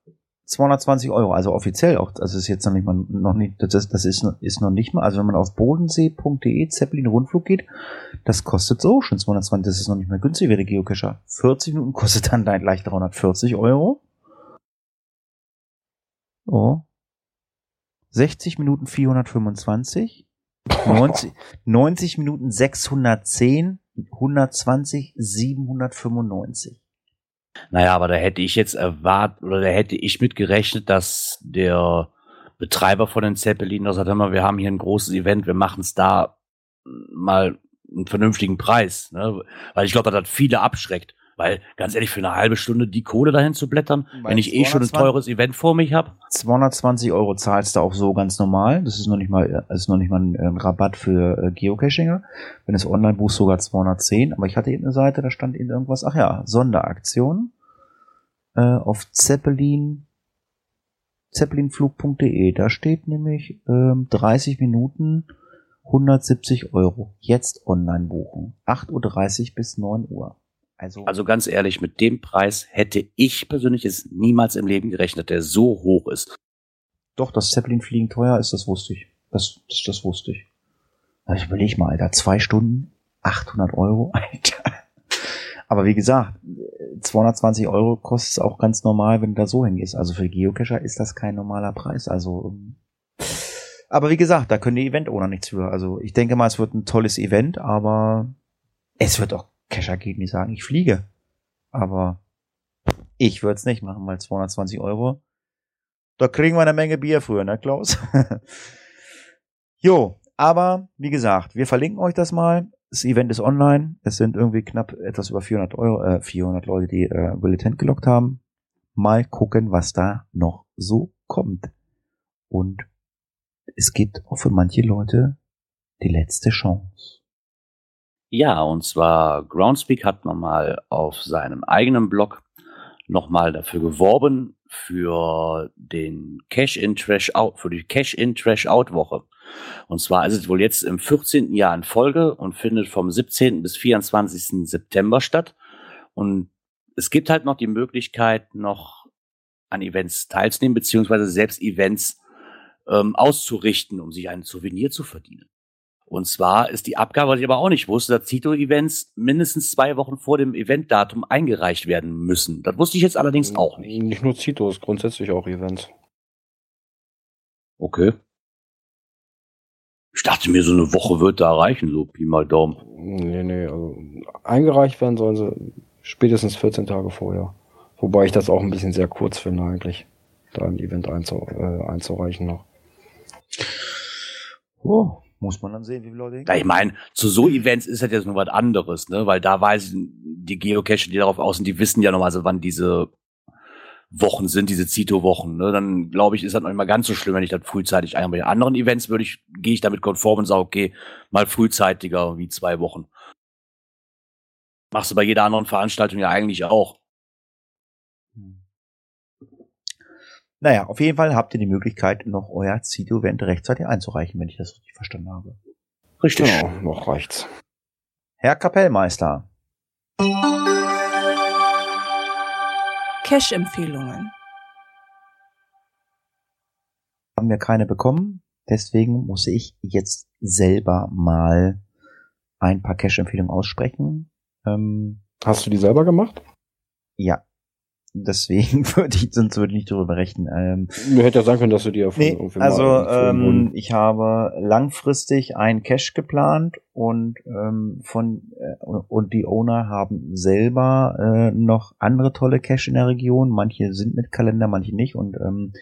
S2: 220 Euro, also offiziell auch, das ist jetzt noch nicht mal, noch nicht, das, ist, das ist, ist noch nicht mal, also wenn man auf bodensee.de Zeppelin Rundflug geht, das kostet so schon 220, das ist noch nicht mal günstig wie der Geocacher. 40 Minuten kostet dann gleich 340 Euro. Oh. 60 Minuten 425. 90, 90 Minuten 610. 120 795.
S4: Naja, aber da hätte ich jetzt erwartet oder da hätte ich mitgerechnet, dass der Betreiber von den Zeppelin sagt, hör mal, wir haben hier ein großes Event, wir machen es da mal einen vernünftigen Preis. Ne? Weil ich glaube, das hat viele abschreckt. Weil, ganz ehrlich, für eine halbe Stunde die Kohle dahin zu blättern, Bei wenn ich eh schon ein teures Event vor mich habe.
S2: 220 Euro zahlst du auch so ganz normal. Das ist noch nicht mal, das ist noch nicht mal ein, ein Rabatt für äh, Geocachinger. Wenn es online buchst, sogar 210. Aber ich hatte eben eine Seite, da stand eben irgendwas, ach ja, Sonderaktion äh, auf Zeppelin zeppelinflug.de. Da steht nämlich ähm, 30 Minuten 170 Euro. Jetzt online buchen. 8.30 Uhr bis 9 Uhr.
S4: Also, also ganz ehrlich, mit dem Preis hätte ich persönlich es niemals im Leben gerechnet, der so hoch ist.
S2: Doch, dass Zeppelin-Fliegen teuer ist, das wusste ich. Das, das, das wusste ich. Also ich überleg mal, Alter, zwei Stunden, 800 Euro, Alter. Aber wie gesagt, 220 Euro kostet es auch ganz normal, wenn du da so hingehst. Also für Geocacher ist das kein normaler Preis. Also, ähm, aber wie gesagt, da können die Event-Owner nichts für. Also ich denke mal, es wird ein tolles Event, aber es wird auch Kescher geht nicht sagen, ich fliege. Aber ich würde es nicht machen, weil 220 Euro. Da kriegen wir eine Menge Bier früher, ne, Klaus? jo, aber wie gesagt, wir verlinken euch das mal. Das Event ist online. Es sind irgendwie knapp etwas über 400 Euro, äh, 400 Leute, die äh, Bulletin gelockt haben. Mal gucken, was da noch so kommt. Und es gibt auch für manche Leute die letzte Chance.
S4: Ja, und zwar Groundspeak hat nochmal auf seinem eigenen Blog nochmal dafür geworben für den Cash-in-Trash-Out, für die Cash-in-Trash-Out-Woche. Und zwar ist es wohl jetzt im 14. Jahr in Folge und findet vom 17. bis 24. September statt. Und es gibt halt noch die Möglichkeit, noch an Events teilzunehmen, beziehungsweise selbst Events ähm, auszurichten, um sich ein Souvenir zu verdienen. Und zwar ist die Abgabe, was ich aber auch nicht wusste, dass Tito-Events mindestens zwei Wochen vor dem Eventdatum eingereicht werden müssen. Das wusste ich jetzt allerdings auch nicht.
S3: Nicht nur Citos, grundsätzlich auch Events.
S4: Okay. Ich dachte mir, so eine Woche wird da reichen, so Pi mal Daumen.
S3: Nee, nee, also eingereicht werden sollen sie spätestens 14 Tage vorher. Wobei ich das auch ein bisschen sehr kurz finde eigentlich, da ein Event einzu, äh, einzureichen noch.
S2: Oh, muss man dann sehen, wie viele Leute
S4: hinkommen. Ich meine, zu so Events ist das jetzt nur was anderes, ne? Weil da weiß die Geocache, die darauf aus sind, die wissen ja normalerweise, wann diese Wochen sind, diese Zito-Wochen. Ne? Dann glaube ich, ist das noch nicht mal ganz so schlimm, wenn ich das frühzeitig einbringe. Bei anderen Events würde ich, gehe ich damit konform und sage, okay, mal frühzeitiger, wie zwei Wochen. Machst du bei jeder anderen Veranstaltung ja eigentlich auch.
S2: Naja, auf jeden Fall habt ihr die Möglichkeit, noch euer Zito-Event rechtzeitig einzureichen, wenn ich das richtig verstanden habe.
S3: Richtig. Genau, noch reicht's.
S2: Herr Kapellmeister.
S6: Cash-Empfehlungen.
S2: Haben wir keine bekommen. Deswegen muss ich jetzt selber mal ein paar Cash-Empfehlungen aussprechen. Ähm,
S3: Hast du die selber gemacht?
S2: ja. Deswegen würde ich, sonst würde ich nicht darüber rechnen. Ähm,
S3: Mir hätte ja sagen können, dass du dir von
S2: Nee,
S3: irgendwie
S2: also ähm, ich habe langfristig einen Cash geplant und ähm, von äh, und die Owner haben selber äh, noch andere tolle Cash in der Region. Manche sind mit Kalender, manche nicht. Und ähm,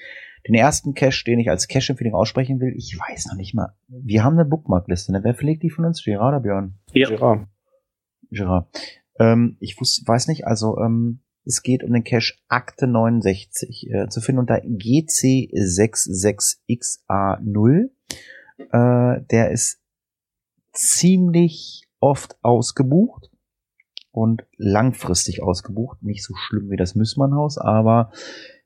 S2: den ersten Cash, den ich als Cash-Empfehlung aussprechen will, ich weiß noch nicht mal. Wir haben eine Bookmarkliste. Ne? Wer pflegt die von uns? Gerard oder Björn?
S4: Ja.
S3: Gerard.
S2: Gerard. Ähm, ich wusste, weiß nicht, also ähm, es geht um den Cache Akte 69, äh, zu finden unter GC66XA0. Äh, der ist ziemlich oft ausgebucht und langfristig ausgebucht. Nicht so schlimm wie das Müssmannhaus, aber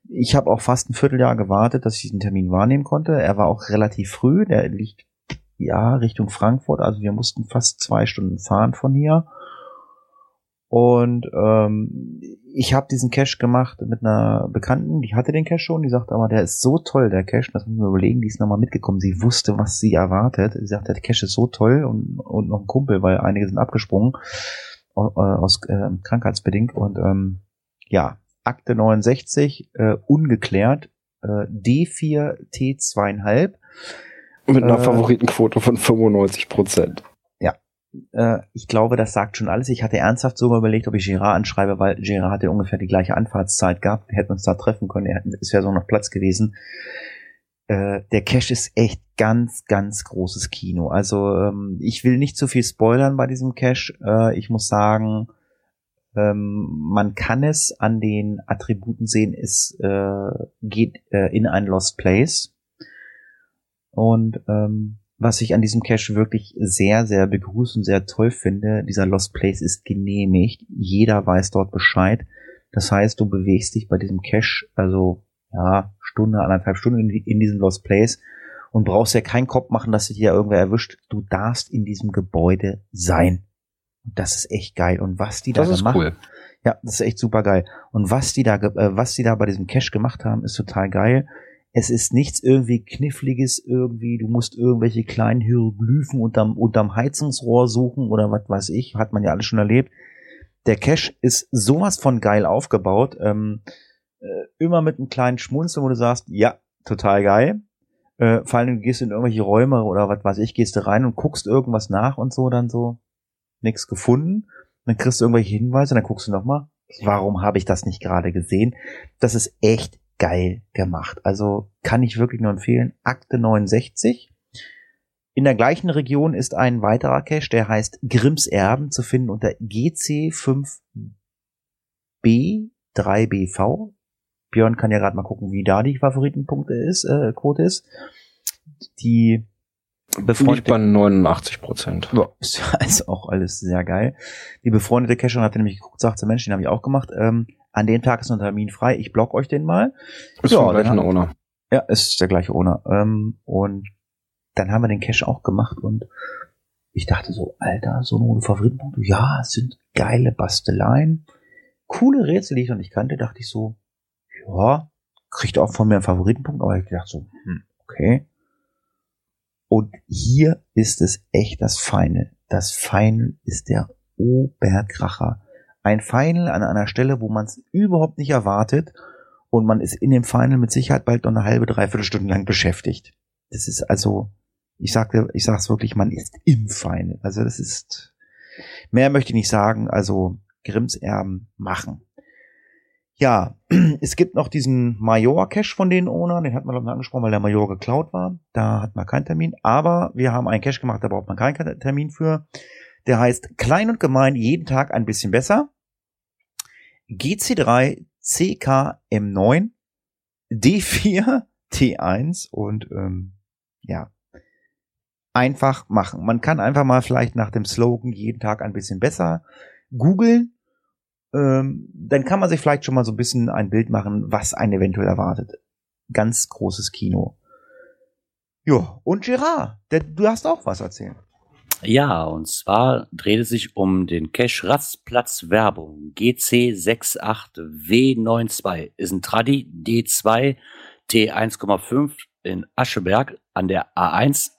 S2: ich habe auch fast ein Vierteljahr gewartet, dass ich diesen Termin wahrnehmen konnte. Er war auch relativ früh, der liegt ja Richtung Frankfurt, also wir mussten fast zwei Stunden fahren von hier. Und ähm, ich habe diesen Cache gemacht mit einer Bekannten, die hatte den Cache schon, die sagte aber, der ist so toll, der Cache, das müssen wir überlegen, die ist nochmal mitgekommen, sie wusste, was sie erwartet. Sie sagte, der Cache ist so toll und, und noch ein Kumpel, weil einige sind abgesprungen äh, aus äh, krankheitsbedingt und ähm, ja, Akte 69, äh, ungeklärt, äh, D4T2,5
S3: Mit einer
S2: Äh,
S3: Favoritenquote von 95 Prozent.
S2: Äh, ich glaube, das sagt schon alles. Ich hatte ernsthaft sogar überlegt, ob ich Girard anschreibe, weil Girard hatte ungefähr die gleiche Anfahrtszeit gehabt. Wir hätten uns da treffen können. Es wäre so noch Platz gewesen. Äh, der Cash ist echt ganz, ganz großes Kino. Also ähm, ich will nicht zu viel spoilern bei diesem Cash. Äh, ich muss sagen, ähm, man kann es an den Attributen sehen. Es äh, geht äh, in ein Lost Place. Und ähm, was ich an diesem Cache wirklich sehr, sehr begrüße und sehr toll finde, dieser Lost Place ist genehmigt. Jeder weiß dort Bescheid. Das heißt, du bewegst dich bei diesem Cache, also ja, Stunde, anderthalb Stunden in, in diesem Lost Place und brauchst ja keinen Kopf machen, dass dich ja irgendwer erwischt. Du darfst in diesem Gebäude sein. Und das ist echt geil. Und was die da
S3: Das ist
S2: gemacht
S3: cool.
S2: ja, das ist echt super geil. Und was die da, äh, was die da bei diesem Cache gemacht haben, ist total geil. Es ist nichts irgendwie kniffliges irgendwie. Du musst irgendwelche kleinen Hieroglyphen unterm, unterm Heizungsrohr suchen oder was weiß ich. Hat man ja alles schon erlebt. Der Cache ist sowas von geil aufgebaut. Ähm, äh, immer mit einem kleinen Schmunzeln, wo du sagst, ja, total geil. Äh, vor allem, du gehst in irgendwelche Räume oder was weiß ich, gehst du rein und guckst irgendwas nach und so, dann so, nix gefunden. Dann kriegst du irgendwelche Hinweise, dann guckst du nochmal, warum habe ich das nicht gerade gesehen? Das ist echt geil gemacht. Also kann ich wirklich nur empfehlen. Akte 69. In der gleichen Region ist ein weiterer Cache, der heißt Grimms Erben, zu finden unter GC5B3BV. Björn kann ja gerade mal gucken, wie da die Favoritenpunkte ist, äh, Quote ist. Die
S3: Liegt
S2: befreundete
S3: bei 89 Prozent.
S2: ja, ist ja also auch alles sehr geil. Die befreundete Cacherin hatte nämlich geguckt, sagte, Mensch, den habe ich auch gemacht. Ähm, an dem Tag ist noch ein Termin frei. Ich block euch den mal.
S3: Ist
S2: Ja,
S3: gleichen
S2: dann-
S3: Owner.
S2: Ja, ist der gleiche Owner. Ähm, und dann haben wir den Cache auch gemacht und ich dachte so, Alter, so eine Favoritenpunkte. Ja, es sind geile Basteleien. Coole Rätsel, die ich noch nicht kannte, dachte ich so, ja, kriegt auch von mir einen Favoritenpunkt, aber ich dachte so, hm, okay. Und hier ist es echt das Final. Das Final ist der Oberkracher. Ein Final an einer Stelle, wo man es überhaupt nicht erwartet und man ist in dem Final mit Sicherheit bald noch eine halbe, dreiviertel Stunde lang beschäftigt. Das ist also, ich sagte, ich sag's wirklich, man ist im Final. Also das ist, mehr möchte ich nicht sagen, also Grimms Erben machen. Ja, es gibt noch diesen Major-Cache von den Ownern, den hat man glaube ich angesprochen, weil der Major geklaut war. Da hat man keinen Termin, aber wir haben einen Cache gemacht, da braucht man keinen Termin für. Der heißt Klein und Gemein, jeden Tag ein bisschen besser. GC3 CKM9 D4 T1 und ähm, ja, einfach machen. Man kann einfach mal vielleicht nach dem Slogan jeden Tag ein bisschen besser googeln. Ähm, dann kann man sich vielleicht schon mal so ein bisschen ein Bild machen, was einen eventuell erwartet. Ganz großes Kino. Ja, und Gerard, der, du hast auch was erzählen.
S4: Ja, und zwar dreht es sich um den Cache Rastplatz Werbung GC68W92. Ist ein Tradi D2 T1,5 in Ascheberg an der A1.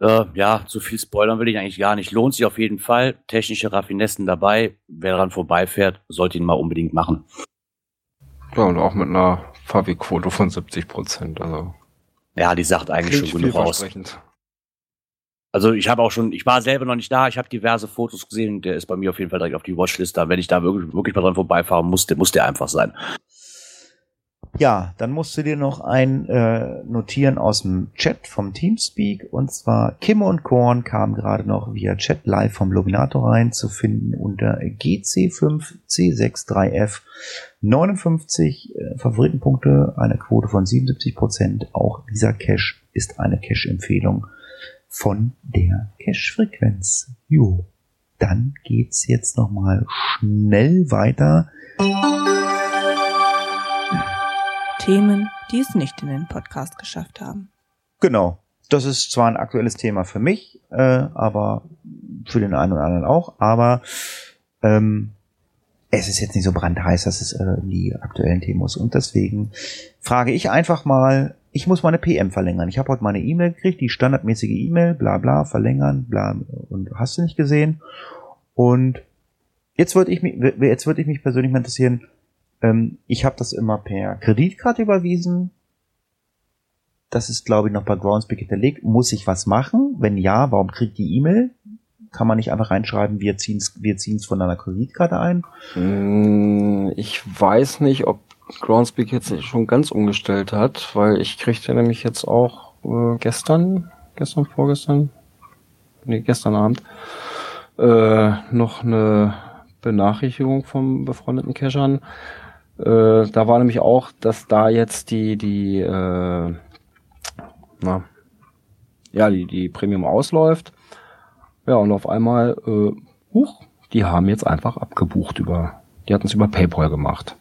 S4: Äh, ja, zu viel spoilern will ich eigentlich gar nicht. Lohnt sich auf jeden Fall. Technische Raffinessen dabei. Wer daran vorbeifährt, sollte ihn mal unbedingt machen.
S3: Ja, und auch mit einer Fahrwegquote von 70 Prozent. Also
S4: Ja, die sagt eigentlich
S3: klingt
S4: schon genug aus. Also ich habe auch schon, ich war selber noch nicht da, ich habe diverse Fotos gesehen, der ist bei mir auf jeden Fall direkt auf die Watchlist da. Wenn ich da wirklich, wirklich mal dran vorbeifahren musste, muss der einfach sein.
S2: Ja, dann musst du dir noch ein äh, notieren aus dem Chat vom Teamspeak. Und zwar Kim und Korn kamen gerade noch via Chat live vom Lobinator rein zu finden unter GC5C63F 59 äh, Favoritenpunkte, eine Quote von 77%. Auch dieser Cache ist eine Cache-Empfehlung von der Cache-Frequenz. Jo, dann geht's jetzt nochmal schnell weiter.
S6: Themen, die es nicht in den Podcast geschafft haben.
S2: Genau. Das ist zwar ein aktuelles Thema für mich, äh, aber für den einen oder anderen auch, aber ähm, es ist jetzt nicht so brandheiß, dass es äh, die aktuellen Themen muss. Und deswegen frage ich einfach mal, ich muss meine PM verlängern. Ich habe heute meine E-Mail gekriegt, die standardmäßige E-Mail, bla bla, verlängern, bla und hast du nicht gesehen. Und jetzt würde ich mich, ich mich persönlich mal interessieren, ähm, ich habe das immer per Kreditkarte überwiesen. Das ist, glaube ich, noch bei Groundspeak hinterlegt. Muss ich was machen? Wenn ja, warum kriegt die E-Mail? Kann man nicht einfach reinschreiben, wir ziehen's, wir ziehen's von einer Kreditkarte ein?
S3: Mm, Ich weiß nicht, ob Groundspeak jetzt schon ganz umgestellt hat, weil ich kriegte nämlich jetzt auch äh, gestern, gestern, vorgestern, nee, gestern Abend, äh, noch eine Benachrichtigung vom befreundeten Cachern. Äh, da war nämlich auch, dass da jetzt die, die, äh, na, ja, die, die Premium ausläuft. Ja, und auf einmal, äh, huch, die haben jetzt einfach abgebucht über, die hatten es über PayPal gemacht.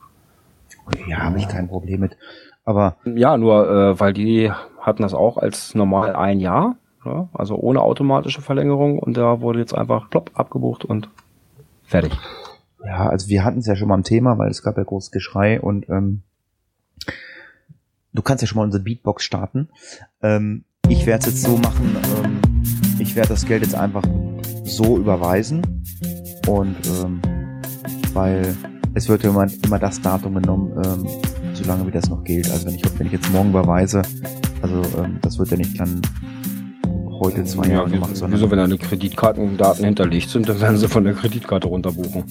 S2: Ja, habe ich kein Problem mit. Aber
S3: Ja, nur äh, weil die hatten das auch als normal ein Jahr, ja, also ohne automatische Verlängerung und da wurde jetzt einfach plopp abgebucht und fertig.
S2: Ja, also wir hatten es ja schon mal im Thema, weil es gab ja großes Geschrei und ähm, du kannst ja schon mal unsere Beatbox starten. Ähm, ich werde es jetzt so machen, ähm, ich werde das Geld jetzt einfach so überweisen und ähm, weil es wird ja immer, immer das Datum genommen, ähm, solange wie das noch gilt. Also wenn ich wenn ich jetzt morgen überweise, also ähm, das wird ja nicht dann heute zwei Jahre
S3: wieso,
S2: gemacht, sondern
S3: wieso, wenn da die Kreditkartendaten hinterlegt sind, dann werden sie von der Kreditkarte runterbuchen.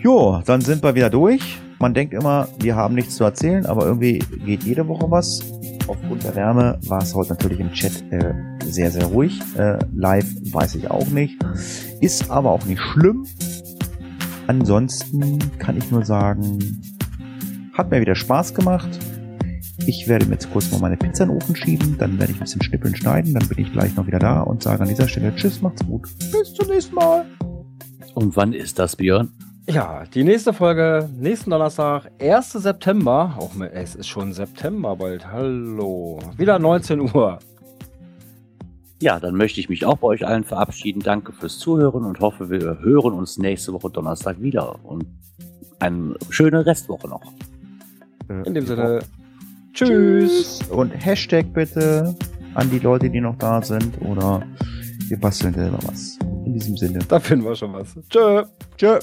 S2: Jo, dann sind wir wieder durch. Man denkt immer, wir haben nichts zu erzählen, aber irgendwie geht jede Woche was. Aufgrund der Wärme war es heute natürlich im Chat äh, sehr, sehr ruhig. Äh, live weiß ich auch nicht. Ist aber auch nicht schlimm. Ansonsten kann ich nur sagen, hat mir wieder Spaß gemacht. Ich werde mir jetzt kurz mal meine Pizza in den Ofen schieben, dann werde ich ein bisschen schnippeln schneiden, dann bin ich gleich noch wieder da und sage an dieser Stelle Tschüss, macht's gut. Bis zum nächsten Mal.
S4: Und wann ist das, Björn?
S3: Ja, die nächste Folge, nächsten Donnerstag, 1. September. Auch mit, es ist schon September bald. Hallo. Wieder 19 Uhr.
S4: Ja, dann möchte ich mich auch bei euch allen verabschieden. Danke fürs Zuhören und hoffe, wir hören uns nächste Woche Donnerstag wieder. Und eine schöne Restwoche noch.
S3: In dem Sinne, tschüss.
S2: Und Hashtag bitte an die Leute, die noch da sind. Oder wir basteln selber was. In diesem Sinne.
S3: Da finden wir schon was. Tschö.
S2: Tschö.